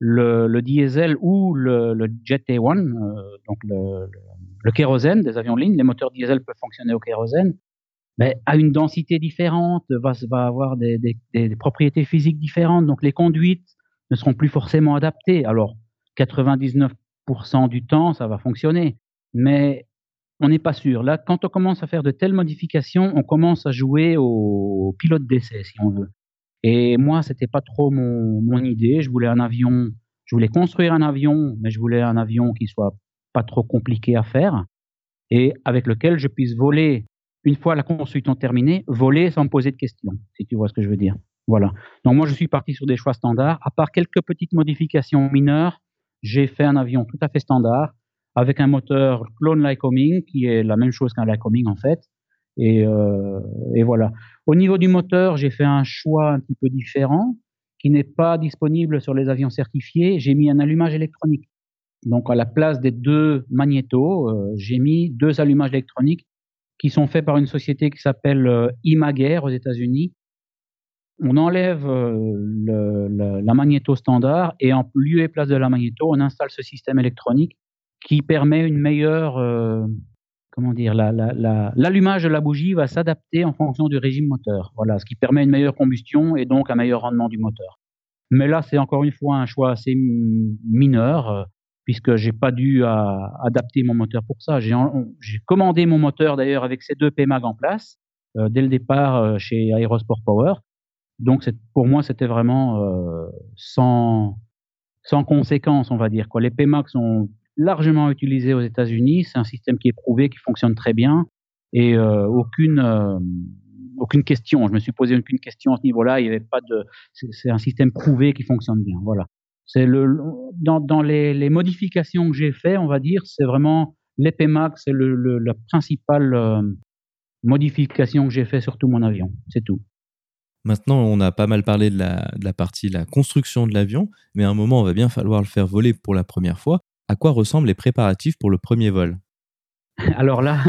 Le, diesel ou le, Jet A1, euh, donc le, kérosène des avions de ligne, les moteurs diesel peuvent fonctionner au kérosène, mais à une densité différente, va, va avoir des, des, propriétés physiques différentes, donc les conduites ne seront plus forcément adaptées. Alors, 99% du temps, ça va fonctionner, mais on n'est pas sûr. Là, quand on commence à faire de telles modifications, on commence à jouer au pilote d'essai, si on veut. Et moi, c'était pas trop mon, idée. Je voulais un avion, je voulais construire un avion, mais je voulais un avion qui soit pas trop compliqué à faire et avec lequel je puisse voler une fois la construction terminée, voler sans me poser de questions, si tu vois ce que je veux dire. Voilà. Donc moi, je suis parti sur des choix standards. À part quelques petites modifications mineures, j'ai fait un avion tout à fait standard avec un moteur clone Lycoming qui est la même chose qu'un Lycoming en fait. Et, euh, et, voilà. Au niveau du moteur, j'ai fait un choix un petit peu différent qui n'est pas disponible sur les avions certifiés. J'ai mis un allumage électronique. Donc à la place des deux magnétos, euh, j'ai mis deux allumages électroniques qui sont faits par une société qui s'appelle euh, Imager aux États-Unis. On enlève euh, la magnéto standard et en lieu et place de la magnéto, on installe ce système électronique qui permet une meilleure, comment dire, l'allumage la, de la bougie va s'adapter en fonction du régime moteur. Voilà, ce qui permet une meilleure combustion et donc un meilleur rendement du moteur. Mais là, c'est encore une fois un choix assez mineur euh, puisque j'ai pas dû à, adapter mon moteur pour ça. J'ai commandé mon moteur d'ailleurs avec ces deux PMAG en place euh, dès le départ euh, chez Aerosport Power. Donc pour moi, c'était vraiment euh, sans sans conséquence, on va dire. Quoi. Les PMAG sont largement utilisé aux États-Unis. C'est un système qui est prouvé, qui fonctionne très bien et euh, aucune euh, aucune question. Je me suis posé aucune question à ce niveau-là. Il n'y avait pas de. C'est un système prouvé qui fonctionne bien. Voilà. C'est le dans, dans les, les, modifications que j'ai fait, on va dire, c'est vraiment l'EPMAX, c'est le, la principale euh, modification que j'ai fait sur tout mon avion. C'est tout. Maintenant, on a pas mal parlé de la, de partie la construction de l'avion, mais à un moment, on va bien falloir le faire voler pour la première fois. À quoi ressemblent les préparatifs pour le premier vol? Alors là,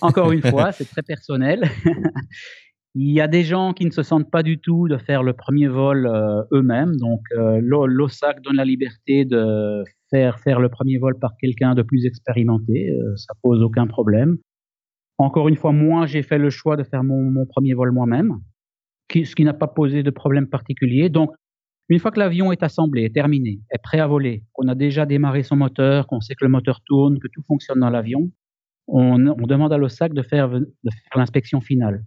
encore une fois, c'est très personnel. Il y a des gens qui ne se sentent pas du tout de faire le premier vol euh, eux-mêmes. Donc, euh, l'OSAC donne la liberté de faire faire le premier vol par quelqu'un de plus expérimenté. Euh, ça pose aucun problème. Encore une fois, moi, j'ai fait le choix de faire mon, mon premier vol moi-même, ce qui n'a pas posé de problème particulier. Donc, une fois que l'avion est assemblé, est terminé, est prêt à voler, qu'on a déjà démarré son moteur, qu'on sait que le moteur tourne, que tout fonctionne dans l'avion, on, on, demande à l'OSAC de faire, l'inspection finale.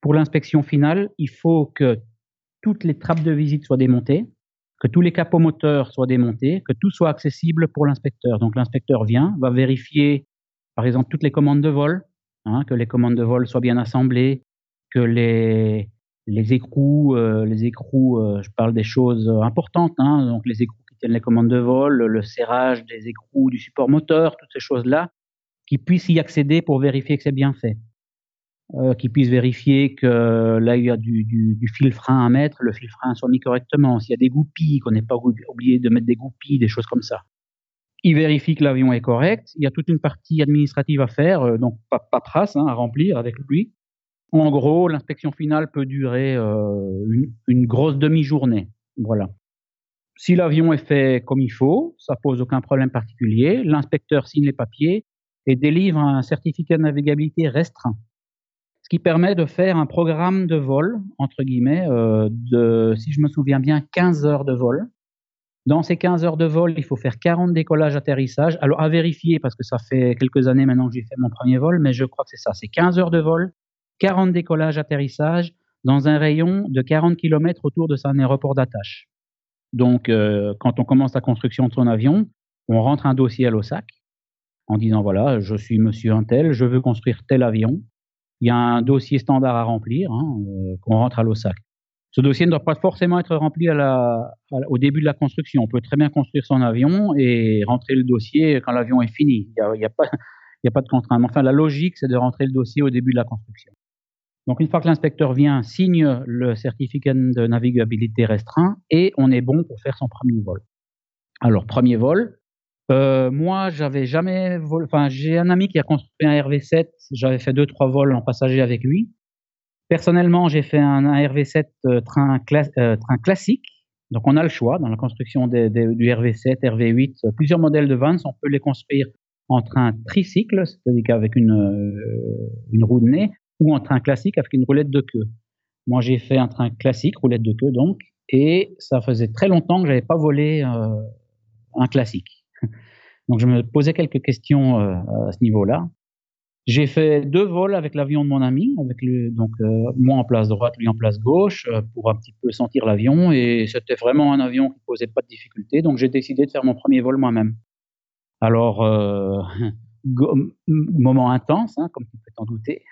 Pour l'inspection finale, il faut que toutes les trappes de visite soient démontées, que tous les capots moteurs soient démontés, que tout soit accessible pour l'inspecteur. Donc l'inspecteur vient, va vérifier, par exemple, toutes les commandes de vol, hein, que les commandes de vol soient bien assemblées, que les, les écrous, euh, les écrous, euh, je parle des choses importantes, hein, donc les écrous qui tiennent les commandes de vol, le serrage des écrous du support moteur, toutes ces choses-là, qui puissent y accéder pour vérifier que c'est bien fait. Euh, qui puissent vérifier que là il y a du, fil frein à mettre, le fil frein soit mis correctement, s'il y a des goupilles, qu'on n'ait pas oublié de mettre des goupilles, des choses comme ça. Il vérifie que l'avion est correct. Il y a toute une partie administrative à faire, euh, donc paperasse hein, à remplir avec lui. En gros, l'inspection finale peut durer euh, une, grosse demi-journée. Voilà. Si l'avion est fait comme il faut, ça pose aucun problème particulier. L'inspecteur signe les papiers et délivre un certificat de navigabilité restreint, ce qui permet de faire un programme de vol entre guillemets euh, de, si je me souviens bien, 15 heures de vol. Dans ces 15 heures de vol, il faut faire 40 décollages, atterrissages. Alors à vérifier parce que ça fait quelques années maintenant que j'ai fait mon premier vol, mais je crois que c'est ça. C'est 15 heures de vol 40 décollages, atterrissages dans un rayon de 40 km autour de son aéroport d'attache. Donc, euh, quand on commence la construction de son avion, On rentre un dossier à l'OSAC en disant voilà, je suis monsieur Intel, je veux construire tel avion. Il y a un dossier standard à remplir hein, euh, qu'on rentre à l'OSAC. Ce dossier ne doit pas forcément être rempli au début de la construction. On peut très bien construire son avion et rentrer le dossier quand l'avion est fini. Il n'y a, a pas de contrainte. Enfin, la logique, c'est de rentrer le dossier au début de la construction. Donc, une fois que l'inspecteur vient, signe le certificat de navigabilité restreint et on est bon pour faire son premier vol. Alors, premier vol, euh, moi, j'avais jamais. Enfin, j'ai un ami qui a construit un RV7. J'avais fait deux, trois vols en passager avec lui. Personnellement, j'ai fait un, RV7 euh, train, euh, train classique. Donc, on a le choix dans la construction du RV7, RV8, plusieurs modèles de Vans. On peut les construire en train tricycle, c'est-à-dire qu'avec une, une roue de nez, ou en train classique avec une roulette de queue. Moi, j'ai fait un train classique, roulette de queue donc, et ça faisait très longtemps que j'avais pas volé un classique. Donc je me posais quelques questions euh, à ce niveau-là. J'ai fait deux vols avec l'avion de mon ami, donc euh, moi en place droite, lui en place gauche, euh, pour un petit peu sentir l'avion. Et c'était vraiment un avion qui posait pas de difficulté. Donc j'ai décidé de faire mon premier vol moi-même. Alors moment intense, hein, comme tu peux t'en douter.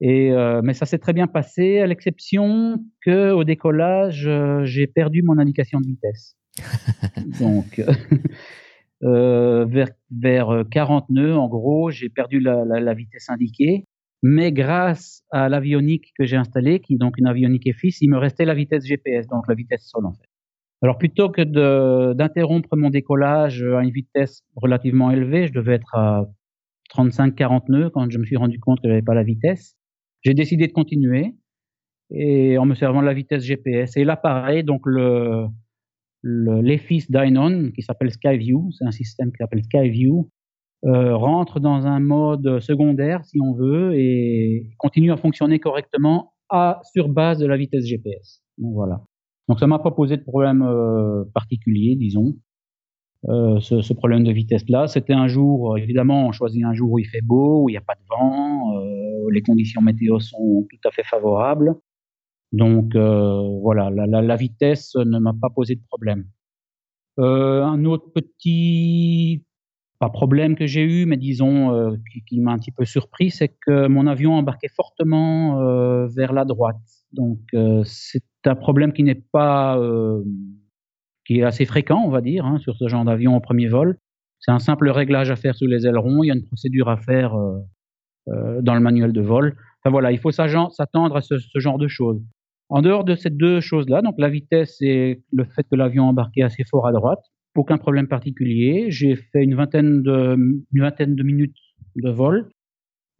Et mais ça s'est très bien passé, à l'exception que au décollage, j'ai perdu mon indication de vitesse. Donc euh, vers, vers 40 euh, nœuds, en gros, j'ai perdu la, la, la, vitesse indiquée. Mais grâce à l'avionique que j'ai installée, qui est donc une avionique FIS, il me restait la vitesse GPS, donc la vitesse sol en fait. Alors plutôt que d'interrompre mon décollage à une vitesse relativement élevée, je devais être à 35-40 nœuds quand je me suis rendu compte que j'avais pas la vitesse. J'ai décidé de continuer et en me servant de la vitesse GPS. Et là, pareil, donc le, l'EFIS Dynon, qui s'appelle Skyview, c'est un système qui s'appelle Skyview, euh, rentre dans un mode secondaire, si on veut, et continue à fonctionner correctement sur base de la vitesse GPS. Donc voilà. Donc ça m'a pas posé de problème euh, particulier, disons. Euh, ce, problème de vitesse-là, c'était un jour, évidemment, on choisit un jour où il fait beau, où il n'y a pas de vent, les conditions météo sont tout à fait favorables. Donc euh, voilà, la, vitesse ne m'a pas posé de problème. Euh, un autre petit pas problème que j'ai eu, mais disons euh, qui, m'a un petit peu surpris, c'est que mon avion embarquait fortement euh, vers la droite. Donc euh, c'est un problème qui n'est pas qui est assez fréquent, on va dire, hein, sur ce genre d'avion au premier vol. C'est un simple réglage à faire sous les ailerons. Il y a une procédure à faire dans le manuel de vol. Enfin voilà, il faut s'attendre à ce, genre de choses. En dehors de ces deux choses-là, donc la vitesse et le fait que l'avion embarquait assez fort à droite, aucun problème particulier. J'ai fait une vingtaine de, une vingtaine de minutes de vol.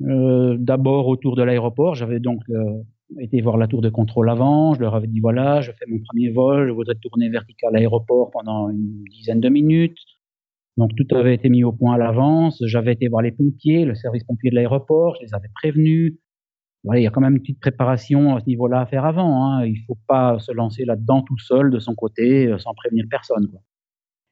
Euh, D'abord autour de l'aéroport, j'avais donc euh, été voir la tour de contrôle avant. Je leur avais dit voilà, je fais mon premier vol, je voudrais tourner vertical à l'aéroport pendant une dizaine de minutes. Donc tout avait été mis au point à l'avance. J'avais été voir les pompiers, le service pompier de l'aéroport, je les avais prévenus il y a quand même une petite préparation à ce niveau-là à faire avant. Hein. Il faut pas se lancer là-dedans tout seul de son côté euh, sans prévenir personne.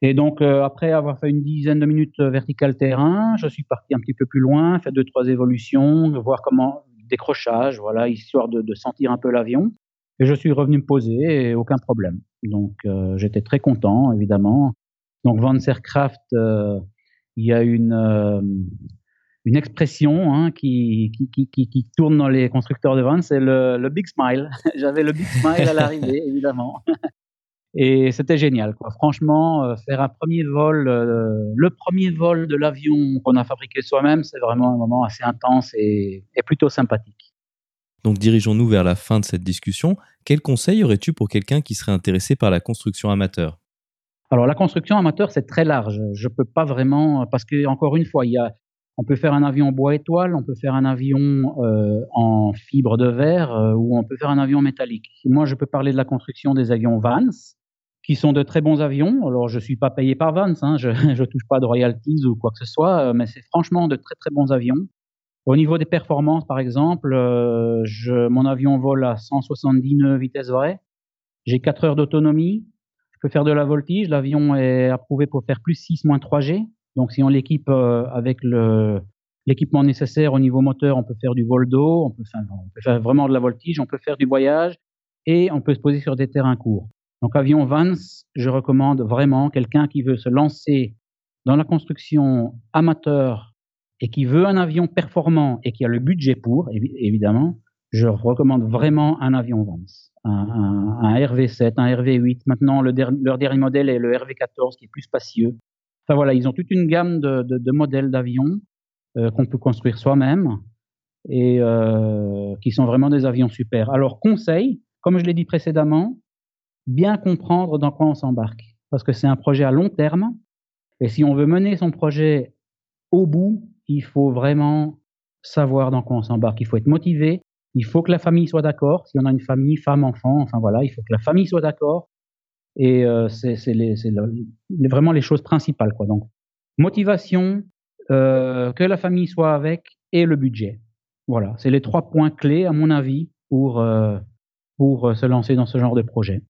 Et donc euh, après avoir fait une dizaine de minutes euh, vertical terrain, je suis parti un petit peu plus loin, fait deux trois évolutions, voir comment décrochage, voilà, histoire de, sentir un peu l'avion. Et je suis revenu me poser et aucun problème. Donc j'étais très content évidemment. Donc Vans Aircraft, euh, il y a une une expression hein, qui, qui, qui, qui, tourne dans les constructeurs de ventes, c'est le, le, big smile. J'avais le big smile à l'arrivée, évidemment. Et c'était génial. Quoi. Franchement, euh, faire un premier vol, euh, le premier vol de l'avion qu'on a fabriqué soi-même, c'est vraiment un moment assez intense et, et plutôt sympathique. Donc dirigeons-nous vers la fin de cette discussion. Quel conseil aurais-tu pour quelqu'un qui serait intéressé par la construction amateur? Alors la construction amateur c'est très large. Je peux pas vraiment parce que encore une fois il y a on peut faire un avion en bois étoile, on peut faire un avion euh, en fibre de verre euh, ou on peut faire un avion métallique. Moi, je peux parler de la construction des avions Vans, qui sont de très bons avions. Alors, je suis pas payé par Vans, hein, je ne touche pas de royalties ou quoi que ce soit, euh, mais c'est franchement de très très bons avions. Au niveau des performances, par exemple, mon avion vole à 170 nœuds vitesse vraie. J'ai 4 heures d'autonomie. Je peux faire de la voltige. L'avion est approuvé pour faire plus 6 moins 3G. Donc, si on l'équipe euh, avec l'équipement nécessaire au niveau moteur, on peut faire du vol d'eau, on, peut faire, on peut faire vraiment de la voltige, on peut faire du voyage et on peut se poser sur des terrains courts. Donc, avion Vans, je recommande vraiment quelqu'un qui veut se lancer dans la construction amateur et qui veut un avion performant et qui a le budget pour, évidemment, je recommande vraiment un avion Vance. Un, un, RV7, un RV8. Maintenant, le leur dernier modèle est le RV14 qui est plus spacieux. Enfin voilà, ils ont toute une gamme de modèles d'avions euh, qu'on peut construire soi-même et euh, qui sont vraiment des avions super. Alors, conseil, comme je l'ai dit précédemment, bien comprendre dans quoi on s'embarque. Parce que c'est un projet à long terme. Et si on veut mener son projet au bout, il faut vraiment savoir dans quoi on s'embarque. Il faut être motivé. Il faut que la famille soit d'accord. Si on a une famille, femme, enfant, enfin voilà, il faut que la famille soit d'accord. Et euh, c'est vraiment les choses principales. Quoi. Donc, motivation, euh, que la famille soit avec et le budget. Voilà, c'est les trois points clés, à mon avis, pour, euh, pour se lancer dans ce genre de projet.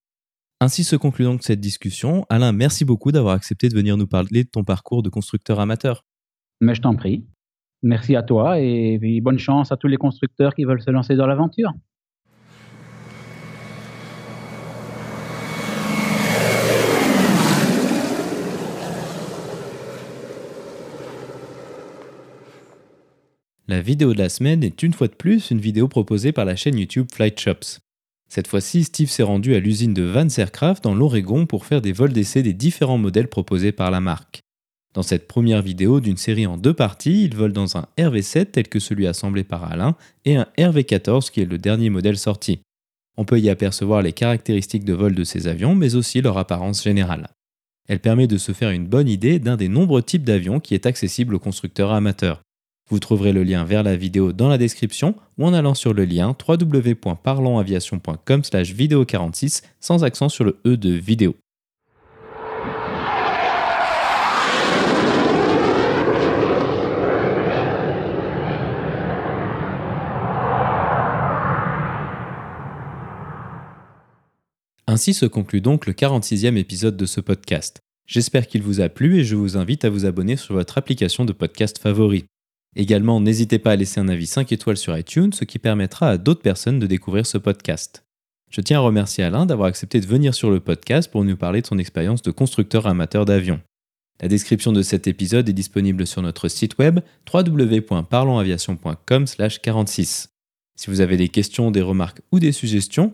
Ainsi se conclut donc cette discussion. Alain, merci beaucoup d'avoir accepté de venir nous parler de ton parcours de constructeur amateur. Mais je t'en prie. Merci à toi et bonne chance à tous les constructeurs qui veulent se lancer dans l'aventure. La vidéo de la semaine est une fois de plus une vidéo proposée par la chaîne YouTube Flight Shops. Cette fois-ci, Steve s'est rendu à l'usine de Vance Aircraft dans l'Oregon pour faire des vols d'essai des différents modèles proposés par la marque. Dans cette première vidéo d'une série en deux parties, il vole dans un RV7 tel que celui assemblé par Alain et un RV14 qui est le dernier modèle sorti. On peut y apercevoir les caractéristiques de vol de ces avions mais aussi leur apparence générale. Elle permet de se faire une bonne idée d'un des nombreux types d'avions qui est accessible aux constructeurs amateurs. Vous trouverez le lien vers la vidéo dans la description ou en allant sur le lien www.parlonsaviation.com slash vidéo 46 sans accent sur le E de vidéo. Ainsi se conclut donc le 46e épisode de ce podcast. J'espère qu'il vous a plu et je vous invite à vous abonner sur votre application de podcast favori. Également, n'hésitez pas à laisser un avis 5 étoiles sur iTunes, ce qui permettra à d'autres personnes de découvrir ce podcast. Je tiens à remercier Alain d'avoir accepté de venir sur le podcast pour nous parler de son expérience de constructeur amateur d'avions. La description de cet épisode est disponible sur notre site web www.parlonsaviation.com/46. Si vous avez des questions, des remarques ou des suggestions,